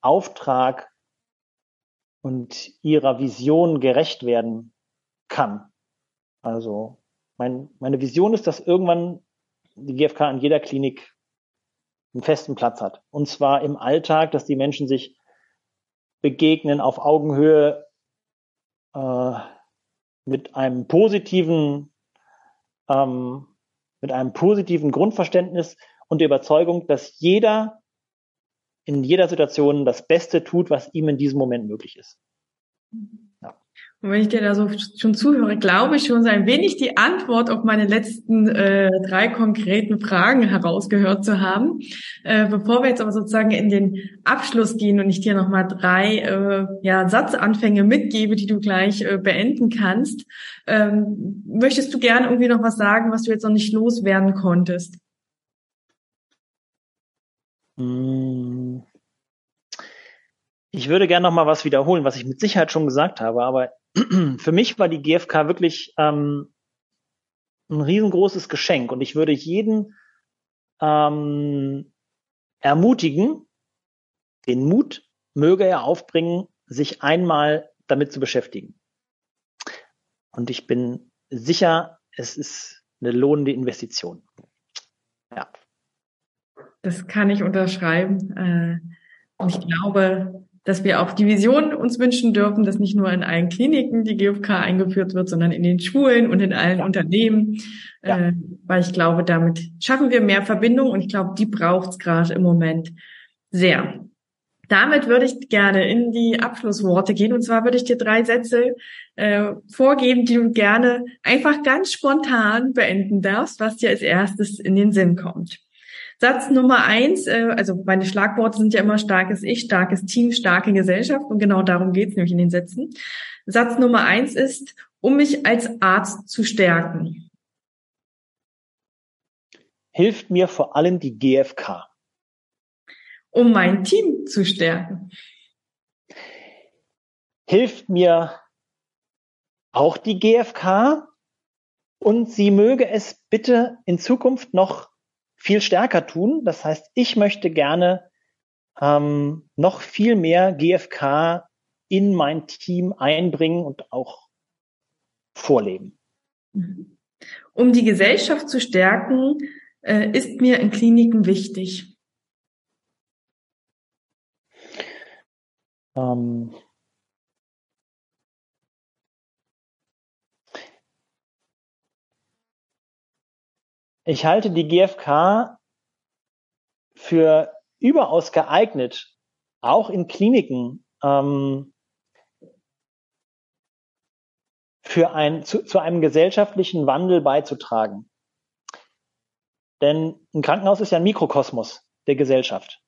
Auftrag und ihrer Vision gerecht werden kann. Also mein, meine Vision ist, dass irgendwann die GfK an jeder Klinik einen festen Platz hat. Und zwar im Alltag, dass die Menschen sich begegnen auf Augenhöhe äh, mit einem positiven ähm, mit einem positiven Grundverständnis und der Überzeugung, dass jeder in jeder Situation das Beste tut, was ihm in diesem Moment möglich ist. Und wenn ich dir da so schon zuhöre, glaube ich schon so ein wenig die Antwort auf meine letzten äh, drei konkreten Fragen herausgehört zu haben. Äh, bevor wir jetzt aber sozusagen in den Abschluss gehen und ich dir nochmal drei äh, ja, Satzanfänge mitgebe, die du gleich äh, beenden kannst, ähm, möchtest du gerne irgendwie noch was sagen, was du jetzt noch nicht loswerden konntest? Hm. Ich würde gerne noch mal was wiederholen, was ich mit Sicherheit schon gesagt habe, aber *clears throat* für mich war die GfK wirklich ähm, ein riesengroßes Geschenk und ich würde jeden ähm, ermutigen, den Mut möge er aufbringen, sich einmal damit zu beschäftigen. Und ich bin sicher, es ist eine lohnende Investition. Ja. Das kann ich unterschreiben. Äh, und ich glaube, dass wir auch die Vision uns wünschen dürfen, dass nicht nur in allen Kliniken die GfK eingeführt wird, sondern in den Schulen und in allen ja. Unternehmen. Ja. Äh, weil ich glaube, damit schaffen wir mehr Verbindung und ich glaube, die braucht es gerade im Moment sehr. Damit würde ich gerne in die Abschlussworte gehen. Und zwar würde ich dir drei Sätze äh, vorgeben, die du gerne einfach ganz spontan beenden darfst, was dir als erstes in den Sinn kommt. Satz Nummer eins, äh, also meine Schlagworte sind ja immer starkes Ich, starkes Team, starke Gesellschaft und genau darum geht's nämlich in den Sätzen. Satz Nummer eins ist, um mich als Arzt zu stärken. Hilft mir vor allem die GfK. Um mein Team zu stärken. Hilft mir auch die GfK und sie möge es bitte in Zukunft noch viel stärker tun. Das heißt, ich möchte gerne ähm, noch viel mehr GFK in mein Team einbringen und auch vorleben. Um die Gesellschaft zu stärken, äh, ist mir in Kliniken wichtig. Ähm, Ich halte die GfK für überaus geeignet, auch in Kliniken, ähm, für ein, zu, zu einem gesellschaftlichen Wandel beizutragen. Denn ein Krankenhaus ist ja ein Mikrokosmos der Gesellschaft.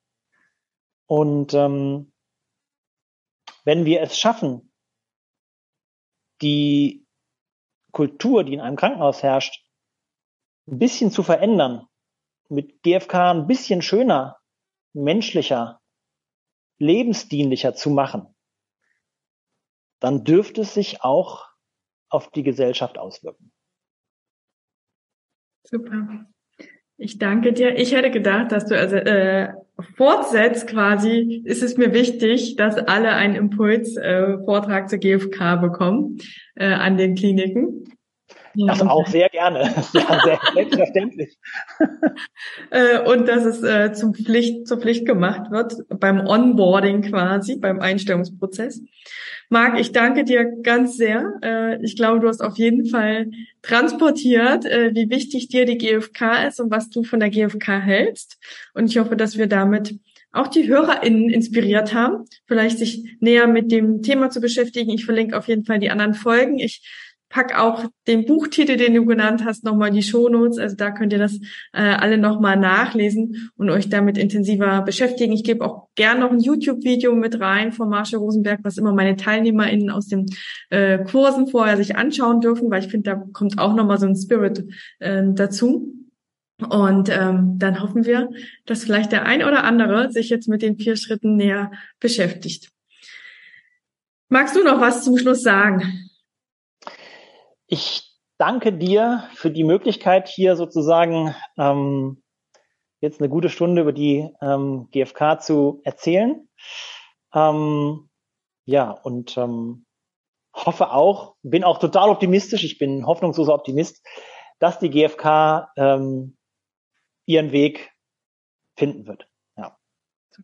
Und ähm, wenn wir es schaffen, die Kultur, die in einem Krankenhaus herrscht, ein bisschen zu verändern, mit GFK ein bisschen schöner, menschlicher, lebensdienlicher zu machen, dann dürfte es sich auch auf die Gesellschaft auswirken. Super. Ich danke dir. Ich hätte gedacht, dass du also äh, fortsetzt quasi, ist es mir wichtig, dass alle einen Impuls-Vortrag äh, zur GfK bekommen äh, an den Kliniken. Also auch sehr gerne. *laughs* Ja, sehr selbstverständlich. *laughs* Äh, und dass es äh, zum Pflicht, zur Pflicht gemacht wird, beim Onboarding quasi, beim Einstellungsprozess. Marc, ich danke dir ganz sehr. Äh, ich glaube, du hast auf jeden Fall transportiert, wie wichtig dir die GfK ist und was du von der GfK hältst. Und ich hoffe, dass wir damit auch die HörerInnen inspiriert haben, vielleicht sich näher mit dem Thema zu beschäftigen. Ich verlinke auf jeden Fall die anderen Folgen. Ich pack auch den Buchtitel, den du genannt hast, nochmal die Shownotes. Also da könnt ihr das äh, alle nochmal nachlesen und euch damit intensiver beschäftigen. Ich gebe auch gern noch ein YouTube-Video mit rein von Marsha Rosenberg, was immer meine TeilnehmerInnen aus den äh, Kursen vorher sich anschauen dürfen, weil ich finde, da kommt auch nochmal so ein Spirit äh, dazu. Und ähm, dann hoffen wir, dass vielleicht der ein oder andere sich jetzt mit den vier Schritten näher beschäftigt. Magst du noch was zum Schluss sagen? Ich danke dir für die Möglichkeit, hier sozusagen ähm, jetzt eine gute Stunde über die ähm, GfK zu erzählen. Ähm, ja, und ähm, hoffe auch, bin auch total optimistisch, ich bin hoffnungsloser Optimist, dass die GfK ähm, ihren Weg finden wird. Ja,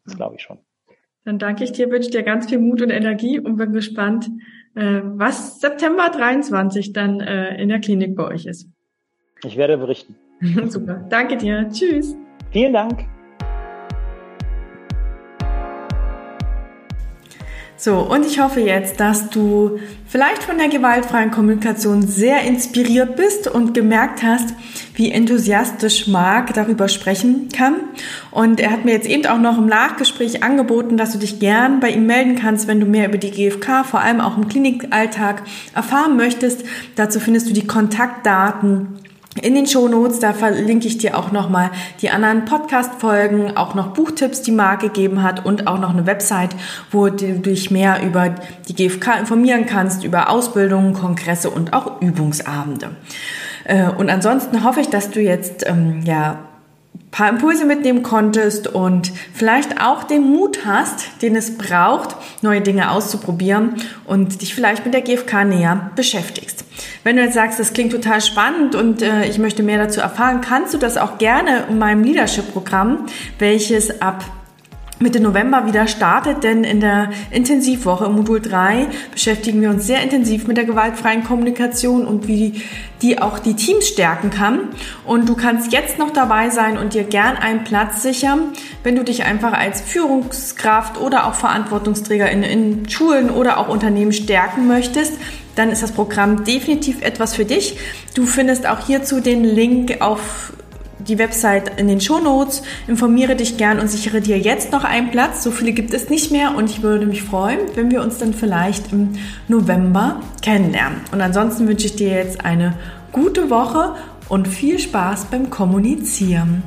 das glaube ich schon. Dann danke ich dir, wünsche dir ganz viel Mut und Energie und bin gespannt, was September 23 dann äh, in der Klinik bei euch ist. Ich werde berichten. *laughs* Super. Danke dir. Tschüss. Vielen Dank. So, und ich hoffe jetzt, dass du vielleicht von der gewaltfreien Kommunikation sehr inspiriert bist und gemerkt hast, wie enthusiastisch Marc darüber sprechen kann. Und er hat mir jetzt eben auch noch im Nachgespräch angeboten, dass du dich gern bei ihm melden kannst, wenn du mehr über die GfK, vor allem auch im Klinikalltag, erfahren möchtest. Dazu findest du die Kontaktdaten in den Shownotes, da verlinke ich dir auch nochmal die anderen Podcast-Folgen, auch noch Buchtipps, die Marc gegeben hat und auch noch eine Website, wo du dich mehr über die GfK informieren kannst, über Ausbildungen, Kongresse und auch Übungsabende. Äh, und ansonsten hoffe ich, dass du jetzt ähm, ja paar Impulse mitnehmen konntest und vielleicht auch den Mut hast, den es braucht, neue Dinge auszuprobieren und dich vielleicht mit der GfK näher beschäftigst. Wenn du jetzt sagst, das klingt total spannend und äh, ich möchte mehr dazu erfahren, kannst du das auch gerne in meinem Leadership-Programm, welches ab Mitte November wieder startet, denn in der Intensivwoche im Modul 3 beschäftigen wir uns sehr intensiv mit der gewaltfreien Kommunikation und wie die, auch die Teams stärken kann. Und du kannst jetzt noch dabei sein und dir gern einen Platz sichern, wenn du dich einfach als Führungskraft oder auch Verantwortungsträger in, in Schulen oder auch Unternehmen stärken möchtest dann ist das Programm definitiv etwas für dich. Du findest auch hierzu den Link auf die Website in den Shownotes. Informiere dich gern und sichere dir jetzt noch einen Platz. So viele gibt es nicht mehr und ich würde mich freuen, wenn wir uns dann vielleicht im November kennenlernen. Und ansonsten wünsche ich dir jetzt eine gute Woche und viel Spaß beim Kommunizieren.